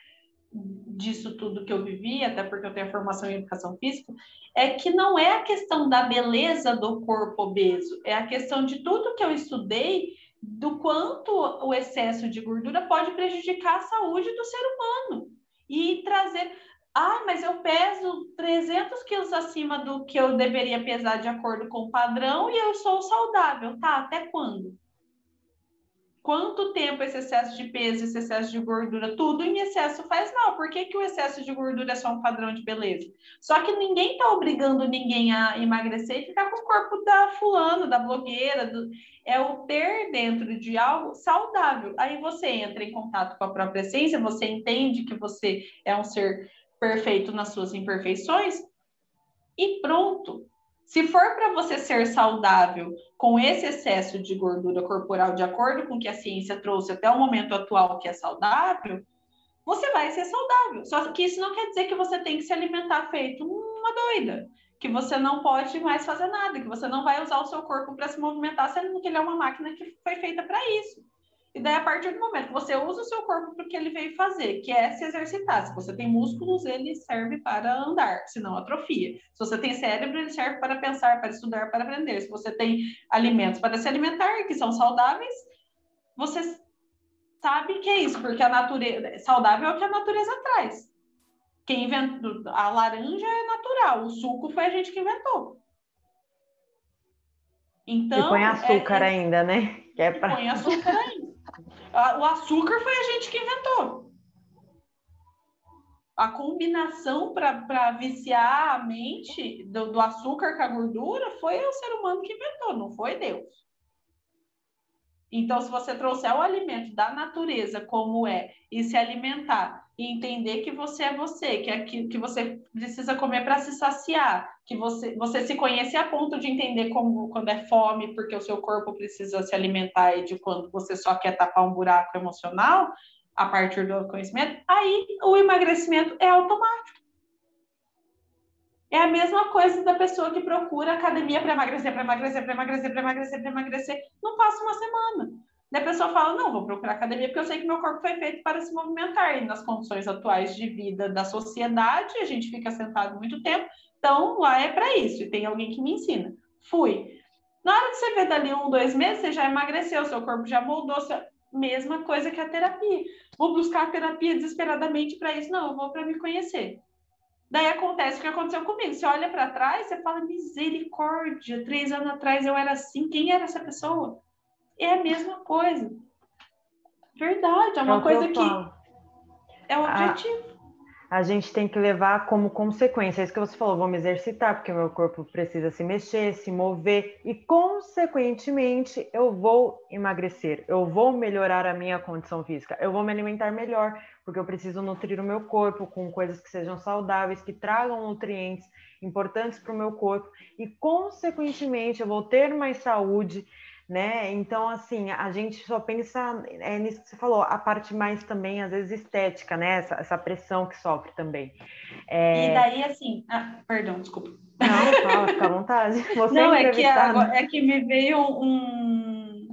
disso tudo que eu vivi, até porque eu tenho formação em educação física, é que não é a questão da beleza do corpo obeso, é a questão de tudo que eu estudei do quanto o excesso de gordura pode prejudicar a saúde do ser humano e trazer ah, mas eu peso 300 quilos acima do que eu deveria pesar de acordo com o padrão e eu sou saudável. Tá, até quando? Quanto tempo esse excesso de peso, esse excesso de gordura, tudo em excesso faz mal. Por que, que o excesso de gordura é só um padrão de beleza? Só que ninguém está obrigando ninguém a emagrecer e ficar com o corpo da fulano, da blogueira. Do... É o ter dentro de algo saudável. Aí você entra em contato com a própria essência, você entende que você é um ser perfeito nas suas imperfeições e pronto. Se for para você ser saudável com esse excesso de gordura corporal, de acordo com o que a ciência trouxe até o momento atual, que é saudável, você vai ser saudável. Só que isso não quer dizer que você tem que se alimentar feito uma doida, que você não pode mais fazer nada, que você não vai usar o seu corpo para se movimentar, sendo que ele é uma máquina que foi feita para isso. E daí, a partir do momento que você usa o seu corpo para o que ele veio fazer, que é se exercitar. Se você tem músculos, ele serve para andar, senão atrofia. Se você tem cérebro, ele serve para pensar, para estudar, para aprender. Se você tem alimentos para se alimentar, que são saudáveis, você sabe que é isso, porque a natureza saudável é o que a natureza traz. Quem inventou a laranja é natural, o suco foi a gente que inventou. Então, e põe açúcar é, ainda, né? Que é pra... Põe açúcar ainda. O açúcar foi a gente que inventou. A combinação para viciar a mente do, do açúcar com a gordura foi o ser humano que inventou, não foi Deus. Então, se você trouxer o alimento da natureza como é e se alimentar e entender que você é você, que é que, que você precisa comer para se saciar, que você, você se conhece a ponto de entender como quando é fome, porque o seu corpo precisa se alimentar e de quando você só quer tapar um buraco emocional, a partir do conhecimento, aí o emagrecimento é automático. É a mesma coisa da pessoa que procura academia para emagrecer, para emagrecer, para emagrecer, para emagrecer, para emagrecer. Não passa uma semana. Daí a pessoa fala: não, vou procurar academia porque eu sei que meu corpo foi feito para se movimentar. E nas condições atuais de vida da sociedade, a gente fica sentado muito tempo. Então, lá é para isso. E tem alguém que me ensina. Fui. Na hora que você vê dali um, dois meses, você já emagreceu, seu corpo já moldou. Seu... Mesma coisa que a terapia. Vou buscar a terapia desesperadamente para isso? Não, eu vou para me conhecer. Daí acontece o que aconteceu comigo. Você olha para trás, você fala, misericórdia, três anos atrás eu era assim, quem era essa pessoa? É a mesma coisa. Verdade, é uma é coisa que, é o objetivo. A, a, gente tem que levar como consequência, é isso que você falou, vou me exercitar, porque meu corpo precisa se mexer, se mover, e consequentemente eu vou emagrecer, eu vou melhorar a minha condição física, eu vou me alimentar melhor, porque eu preciso nutrir o meu corpo com coisas que sejam saudáveis, que tragam nutrientes importantes para o meu corpo, e consequentemente eu vou ter mais saúde, né? Então, assim, a gente só pensa é, nisso que você falou, a parte mais também, às vezes, estética, né? Essa, essa pressão que sofre também. É... E daí, assim, ah, perdão, desculpa. Não, fala, fica à vontade. Você Não, é que, agora, é que me veio um,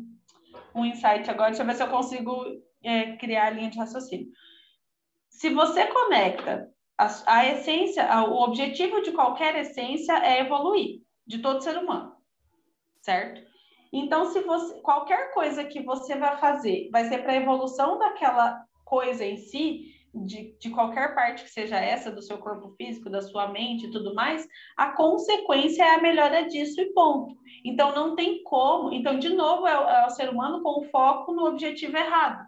um insight agora, deixa eu ver se eu consigo é, criar a linha de raciocínio se você conecta a, a essência, a, o objetivo de qualquer essência é evoluir, de todo ser humano, certo? Então, se você qualquer coisa que você vai fazer vai ser para a evolução daquela coisa em si, de, de qualquer parte que seja essa, do seu corpo físico, da sua mente e tudo mais, a consequência é a melhora disso e ponto. Então, não tem como. Então, de novo, é, é o ser humano com foco no objetivo errado.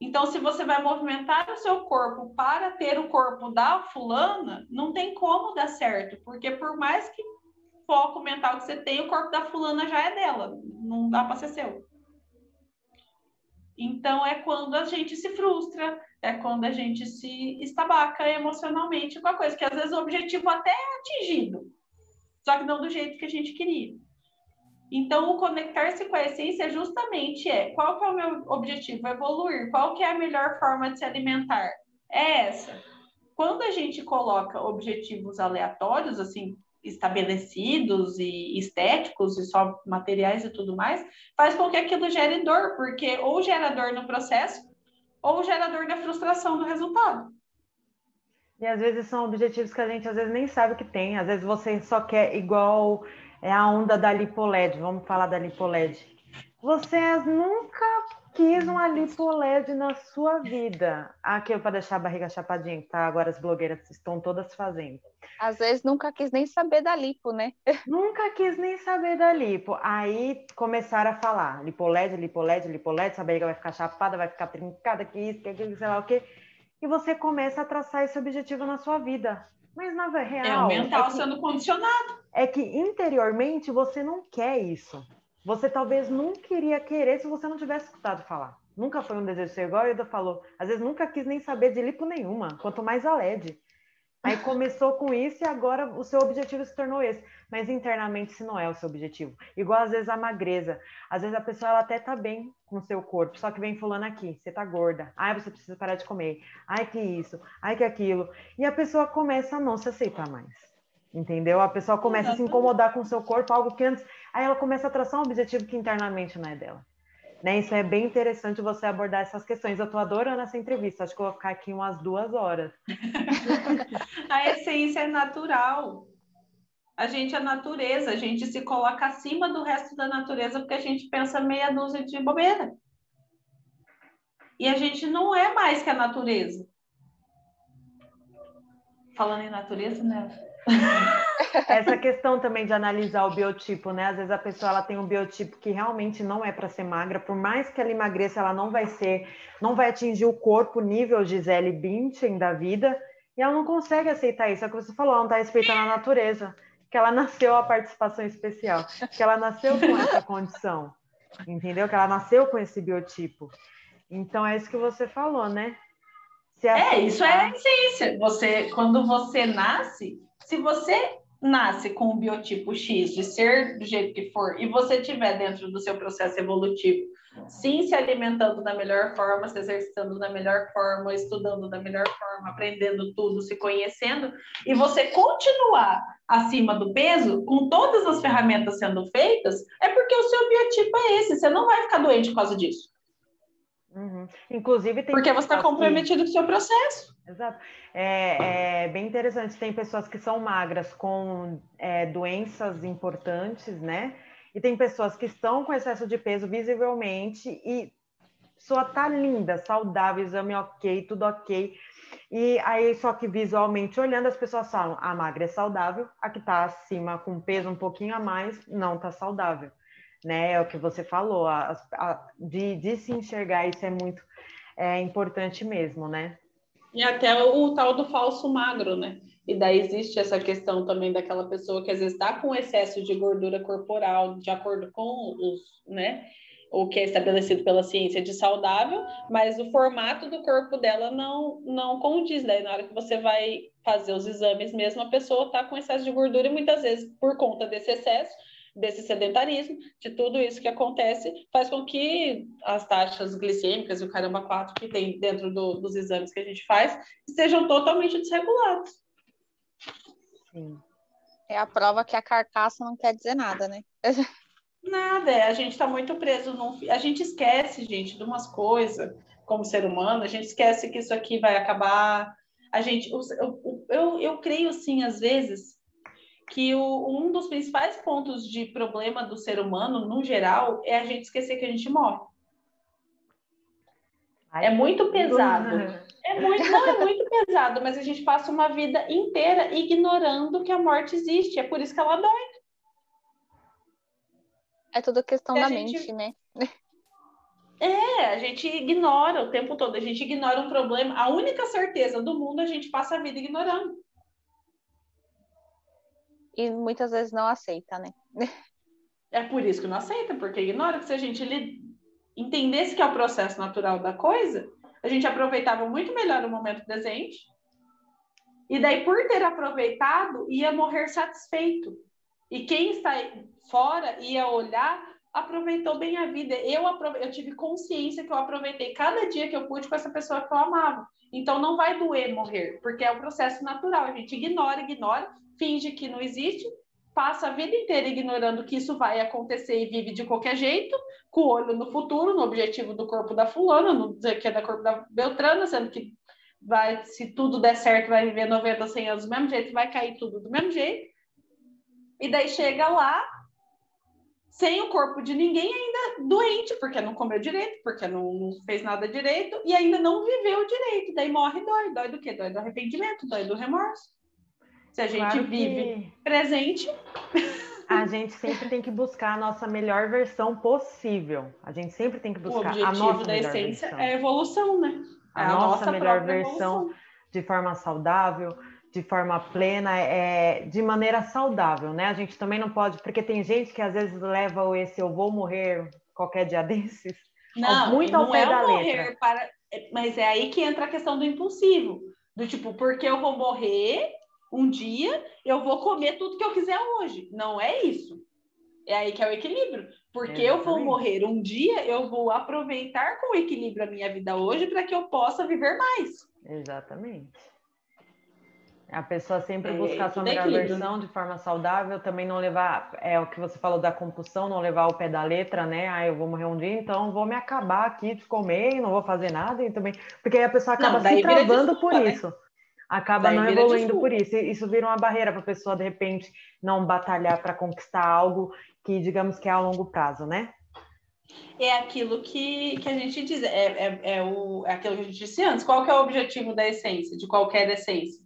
Então, se você vai movimentar o seu corpo para ter o corpo da fulana, não tem como dar certo, porque por mais que foco mental que você tem, o corpo da fulana já é dela, não dá para ser seu. Então, é quando a gente se frustra, é quando a gente se estabaca emocionalmente com a coisa, que às vezes o objetivo até é atingido, só que não do jeito que a gente queria. Então, o conectar-se com a essência justamente é qual que é o meu objetivo? Evoluir. Qual que é a melhor forma de se alimentar? É essa. Quando a gente coloca objetivos aleatórios, assim, estabelecidos e estéticos e só materiais e tudo mais, faz com que aquilo gere dor, porque ou gera dor no processo, ou gera dor da frustração do resultado. E às vezes são objetivos que a gente às vezes nem sabe que tem, às vezes você só quer igual é a onda da lipoled. Vamos falar da lipoled. Você nunca quis uma lipoled na sua vida? Aquilo para deixar a barriga chapadinha, tá? Agora as blogueiras estão todas fazendo. Às vezes nunca quis nem saber da lipo, né? Nunca quis nem saber da lipo. Aí começaram a falar: lipoled, lipoled, lipoled, essa barriga vai ficar chapada, vai ficar trincada, que isso, que aquilo, sei lá o quê. E você começa a traçar esse objetivo na sua vida. Mas na real. É o mental é que, sendo condicionado. É que interiormente você não quer isso. Você talvez nunca iria querer se você não tivesse escutado falar. Nunca foi um desejo ser igual a Ida falou. Às vezes nunca quis nem saber de lipo nenhuma, quanto mais a LED. Aí começou com isso e agora o seu objetivo se tornou esse. Mas internamente isso não é o seu objetivo. Igual às vezes a magreza. Às vezes a pessoa ela até tá bem com o seu corpo, só que vem fulano aqui, você tá gorda. Ai, você precisa parar de comer. Ai, que isso. Ai, que aquilo. E a pessoa começa a não se aceitar mais. Entendeu? A pessoa começa a se incomodar com o seu corpo, algo que antes. Aí ela começa a traçar um objetivo que internamente não é dela. Né? Isso é bem interessante você abordar essas questões. Eu estou adorando essa entrevista, acho que vou ficar aqui umas duas horas. a essência é natural. A gente é natureza, a gente se coloca acima do resto da natureza porque a gente pensa meia dúzia de bobeira. E a gente não é mais que a natureza. Falando em natureza, né? Essa questão também de analisar o biotipo, né? Às vezes a pessoa ela tem um biotipo que realmente não é para ser magra, por mais que ela emagreça, ela não vai ser, não vai atingir o corpo nível Gisele Bündchen da vida, e ela não consegue aceitar isso. É o que você falou, ela não está respeitando a natureza, que ela nasceu a participação especial, que ela nasceu com essa condição, entendeu? Que ela nasceu com esse biotipo. Então é isso que você falou, né? é, isso é a essência. Você, quando você nasce, se você nasce com o biotipo X de ser do jeito que for e você tiver dentro do seu processo evolutivo, sim se alimentando da melhor forma, se exercitando da melhor forma, estudando da melhor forma, aprendendo tudo, se conhecendo, e você continuar acima do peso, com todas as ferramentas sendo feitas, é porque o seu biotipo é esse, você não vai ficar doente por causa disso. Uhum. Inclusive tem porque você está comprometido que... com o seu processo. Exato. É, é, bem interessante. Tem pessoas que são magras com é, doenças importantes, né? E tem pessoas que estão com excesso de peso visivelmente e só tá linda, saudável, exame ok, tudo ok. E aí, só que visualmente olhando, as pessoas falam: a magra é saudável, a que tá acima com peso um pouquinho a mais não tá saudável né? É o que você falou, a, a, de, de se enxergar isso é muito é, importante mesmo, né? E até o tal do falso magro, né? E daí existe essa questão também daquela pessoa que às vezes está com excesso de gordura corporal, de acordo com os, né? O que é estabelecido pela ciência de saudável, mas o formato do corpo dela não, não condiz. Daí, na hora que você vai fazer os exames mesmo, a pessoa está com excesso de gordura e muitas vezes, por conta desse excesso, desse sedentarismo, de tudo isso que acontece, faz com que as taxas glicêmicas e o caramba 4 que tem dentro do, dos exames que a gente faz estejam totalmente desregulados. Sim. É a prova que a carcaça não quer dizer nada, né? Nada, é, a gente está muito preso num. A gente esquece, gente, de umas coisas como ser humano, a gente esquece que isso aqui vai acabar. A gente, eu, eu, eu creio, sim, às vezes, que o, um dos principais pontos de problema do ser humano, no geral, é a gente esquecer que a gente morre. Ai, é muito pesado. É muito, não, é muito pesado, mas a gente passa uma vida inteira ignorando que a morte existe. É por isso que ela dói. É tudo questão da gente... mente, né? É, a gente ignora o tempo todo, a gente ignora um problema. A única certeza do mundo a gente passa a vida ignorando e muitas vezes não aceita, né? É por isso que não aceita, porque ignora que se a gente entendesse que é o processo natural da coisa, a gente aproveitava muito melhor o momento presente. E daí, por ter aproveitado, ia morrer satisfeito. E quem está fora ia olhar, aproveitou bem a vida. Eu, eu tive consciência que eu aproveitei cada dia que eu pude com essa pessoa que eu amava. Então, não vai doer morrer, porque é o processo natural. A gente ignora, ignora, finge que não existe, passa a vida inteira ignorando que isso vai acontecer e vive de qualquer jeito, com o olho no futuro, no objetivo do corpo da fulana, no que é da corpo da Beltrana, sendo que vai, se tudo der certo, vai viver 90, 100 anos do mesmo jeito, vai cair tudo do mesmo jeito. E daí chega lá sem o corpo de ninguém, ainda doente, porque não comeu direito, porque não, não, fez nada direito e ainda não viveu direito. Daí morre dói. Dói do quê? Dói do arrependimento, dói do remorso. Se a gente claro vive presente. A gente sempre tem que buscar a nossa melhor versão possível. A gente sempre tem que buscar a nossa da melhor essência versão. é a evolução, né? A, a, nossa, nossa melhor versão evolução. de forma saudável, de forma plena, é, de maneira saudável, né? A gente também não pode, porque tem gente que às vezes leva esse eu vou morrer qualquer dia desses, não, muito ao pé é da letra. Para, mas é aí que entra a questão do impulsivo, do tipo, porque eu vou morrer um dia, eu vou comer tudo que eu quiser hoje. Não é isso. É aí que é o equilíbrio. Porque Exatamente. eu vou morrer um dia, eu vou aproveitar com equilíbrio a minha vida hoje para que eu possa viver mais. Exatamente. A pessoa sempre é, buscar a sua melhor versão de forma saudável, também não levar, é o que você falou da compulsão, não levar o pé da letra, né? Ah, eu vou morrer um dia, então vou me acabar aqui de comer não vou fazer nada e também, porque aí a pessoa acaba não, se travando desculpa, por né? isso. Acaba daí não evoluindo por isso. Isso vira uma barreira para a pessoa de repente não batalhar para conquistar algo que digamos que é a longo prazo, né? é aquilo que, que a gente diz, é, é, é, o, é aquilo que a gente disse antes. Qual que é o objetivo da essência, de qualquer essência?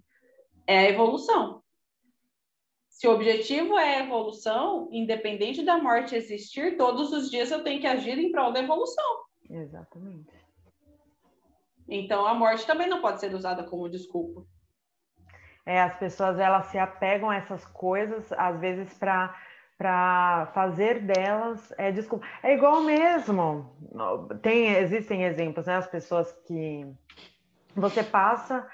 É a evolução. Se o objetivo é a evolução, independente da morte existir, todos os dias eu tenho que agir em prol da evolução. Exatamente. Então a morte também não pode ser usada como desculpa. É, as pessoas elas se apegam a essas coisas, às vezes para para fazer delas é desculpa. É igual mesmo. Tem existem exemplos, né? As pessoas que você passa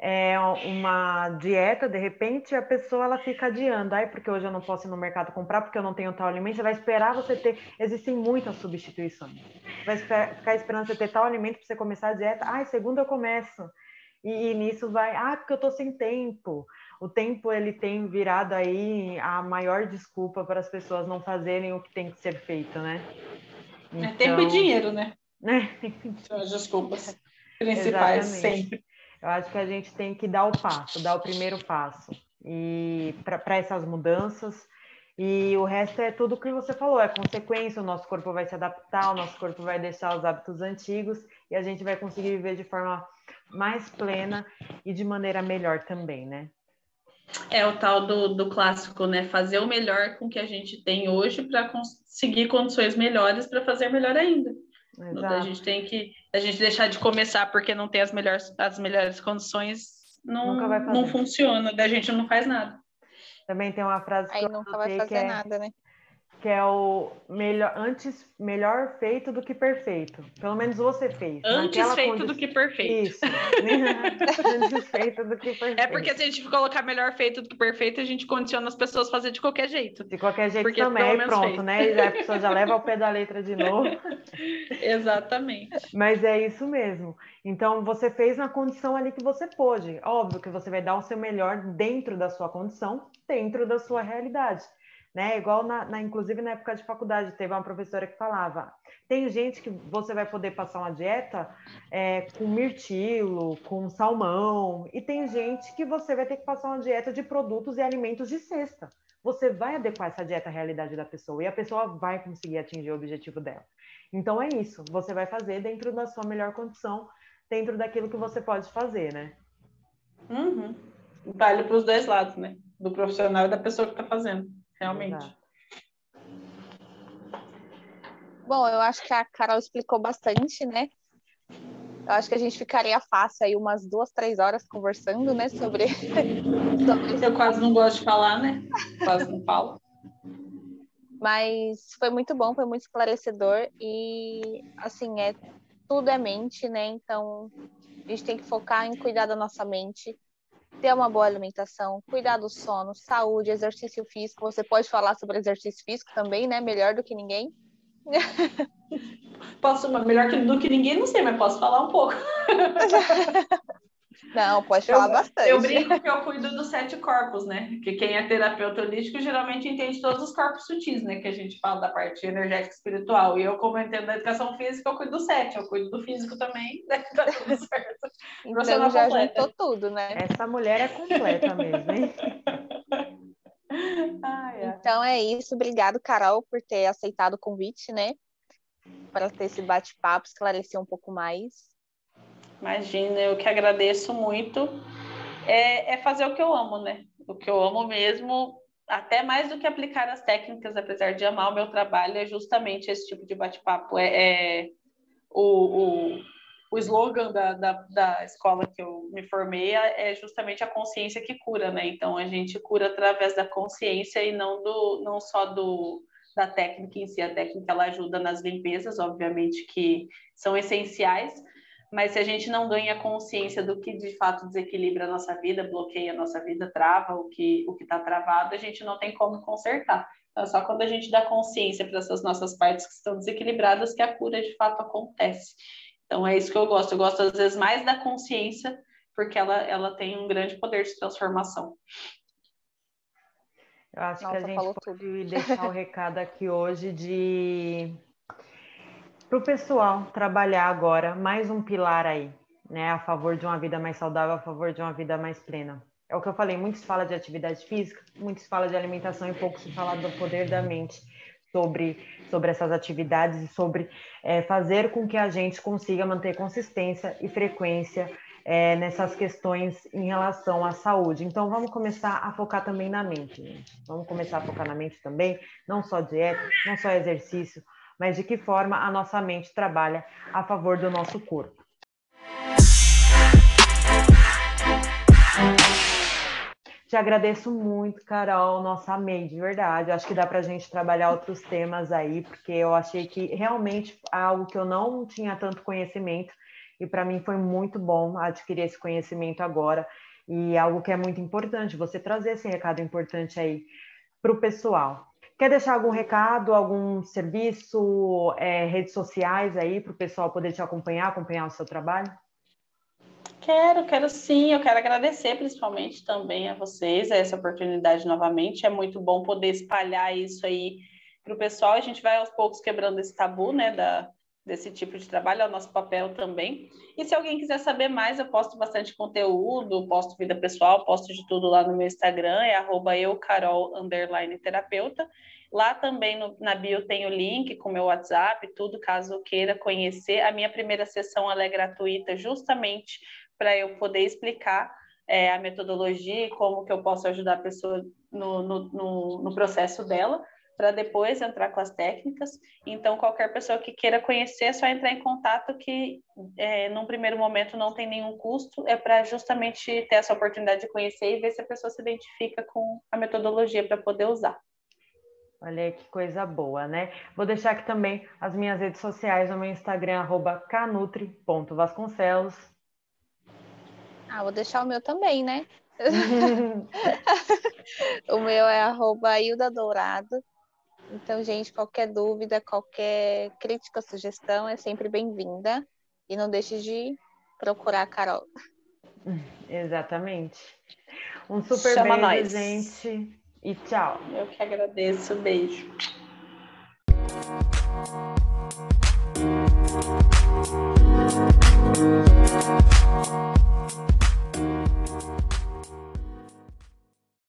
é, uma dieta, de repente a pessoa ela fica adiando, ai, porque hoje eu não posso ir no mercado comprar porque eu não tenho tal alimento, você vai esperar você ter, existem muitas substituições. Vai esperar, ficar esperando você ter tal alimento para você começar a dieta, ai, segunda eu começo. E, e, nisso vai, ah, porque eu tô sem tempo. O tempo ele tem virado aí a maior desculpa para as pessoas não fazerem o que tem que ser feito, né? Então... É tempo e então dinheiro, né? né? São as desculpas principais Exatamente. sempre. Eu acho que a gente tem que dar o passo, dar o primeiro passo e para essas mudanças. E o resto é tudo o que você falou, é consequência, o nosso corpo vai se adaptar, o nosso corpo vai deixar os hábitos antigos e a gente vai conseguir viver de forma mais plena e de maneira melhor também, né? É o tal do, do clássico, né? Fazer o melhor com o que a gente tem hoje para conseguir condições melhores para fazer melhor ainda. Exato. A gente tem que a gente deixar de começar porque não tem as melhores, as melhores condições, não, não funciona, da gente não faz nada. Também tem uma frase Aí que nunca vai fazer é, nada, né? Que é o melhor antes melhor feito do que perfeito. Pelo menos você fez. Antes feito condi... do que perfeito. Isso. antes feito do que perfeito. É porque se a gente colocar melhor feito do que perfeito, a gente condiciona as pessoas a fazer de qualquer jeito. De qualquer jeito porque também, pronto, feito. né? E a pessoa já leva ao pé da letra de novo. Exatamente. Mas é isso mesmo. Então você fez na condição ali que você pôde. Óbvio que você vai dar o seu melhor dentro da sua condição, dentro da sua realidade né? Igual na, na, inclusive na época de faculdade, teve uma professora que falava: tem gente que você vai poder passar uma dieta é, com mirtilo, com salmão, e tem gente que você vai ter que passar uma dieta de produtos e alimentos de cesta. Você vai adequar essa dieta à realidade da pessoa e a pessoa vai conseguir atingir o objetivo dela. Então é isso, você vai fazer dentro da sua melhor condição, dentro daquilo que você pode fazer, né? Uhum. Vale para os dois lados, né? Do profissional e da pessoa que está fazendo realmente. Bom, eu acho que a Carol explicou bastante, né? Eu acho que a gente ficaria fácil aí umas duas, três horas conversando, né? Sobre. sobre eu quase não gosto de falar, né? Quase não falo. Mas foi muito bom, foi muito esclarecedor e, assim, é tudo é mente, né? Então, a gente tem que focar em cuidar da nossa mente, ter uma boa alimentação, cuidar do sono, saúde, exercício físico. Você pode falar sobre exercício físico também, né? Melhor do que ninguém. Posso, melhor do que ninguém, não sei, mas posso falar um pouco. Não, pode falar eu, bastante. Eu brinco que eu cuido dos sete corpos, né? Que quem é terapeuta holístico geralmente entende todos os corpos sutis, né? Que a gente fala da parte energética espiritual. E eu, como eu entendo da educação física, eu cuido do sete. Eu cuido do físico também, né? Tá tudo certo. Então já completa. juntou tudo, né? Essa mulher é completa mesmo, hein? Então é isso. Obrigado, Carol, por ter aceitado o convite, né? Para ter esse bate-papo, esclarecer um pouco mais. Imagina, eu que agradeço muito. É, é fazer o que eu amo, né? O que eu amo mesmo, até mais do que aplicar as técnicas, apesar de amar o meu trabalho, é justamente esse tipo de bate-papo. É, é o, o, o slogan da, da, da, escola que eu me formei é justamente a consciência que cura, né? Então a gente cura através da consciência e não do não só do da técnica em si. A técnica ela ajuda nas limpezas, obviamente que são essenciais, mas se a gente não ganha consciência do que de fato desequilibra a nossa vida, bloqueia a nossa vida, trava o que o que está travado, a gente não tem como consertar. Então, é só quando a gente dá consciência para essas nossas partes que estão desequilibradas que a cura de fato acontece. Então é isso que eu gosto. Eu gosto às vezes mais da consciência, porque ela, ela tem um grande poder de transformação. Eu acho Nossa, que a gente pode tudo. deixar o recado aqui hoje de para o pessoal trabalhar agora mais um pilar aí, né, a favor de uma vida mais saudável, a favor de uma vida mais plena. É o que eu falei, muitos falam de atividade física, muitos falam de alimentação e pouco se fala do poder da mente sobre, sobre essas atividades e sobre é, fazer com que a gente consiga manter consistência e frequência é, nessas questões em relação à saúde. Então, vamos começar a focar também na mente, gente. Vamos começar a focar na mente também, não só dieta, não só exercício, mas de que forma a nossa mente trabalha a favor do nosso corpo. Te agradeço muito, Carol. Nossa, amei, de verdade. Acho que dá para a gente trabalhar outros temas aí, porque eu achei que realmente algo que eu não tinha tanto conhecimento e para mim foi muito bom adquirir esse conhecimento agora e algo que é muito importante, você trazer esse recado importante aí para o pessoal. Quer deixar algum recado, algum serviço, é, redes sociais aí para o pessoal poder te acompanhar, acompanhar o seu trabalho? Quero, quero sim. Eu quero agradecer principalmente também a vocês essa oportunidade novamente. É muito bom poder espalhar isso aí para o pessoal. A gente vai aos poucos quebrando esse tabu, né, da, desse tipo de trabalho, é o nosso papel também. E se alguém quiser saber mais, eu posto bastante conteúdo, posto vida pessoal, posto de tudo lá no meu Instagram, é arroba eucarol, terapeuta. Lá também no, na bio tem o link com meu WhatsApp, tudo, caso queira conhecer. A minha primeira sessão é gratuita justamente para eu poder explicar é, a metodologia e como que eu posso ajudar a pessoa no, no, no, no processo dela para depois entrar com as técnicas. Então, qualquer pessoa que queira conhecer, é só entrar em contato que, é, num primeiro momento, não tem nenhum custo, é para justamente ter essa oportunidade de conhecer e ver se a pessoa se identifica com a metodologia para poder usar. Olha aí que coisa boa, né? Vou deixar aqui também as minhas redes sociais, no meu Instagram, arroba canutri.vasconcelos. Ah, vou deixar o meu também, né? o meu é arroba Hilda Dourado. Então, gente, qualquer dúvida, qualquer crítica, sugestão é sempre bem-vinda. E não deixe de procurar a Carol. Exatamente. Um super Chama beijo, nós. gente. E tchau. Eu que agradeço. Beijo.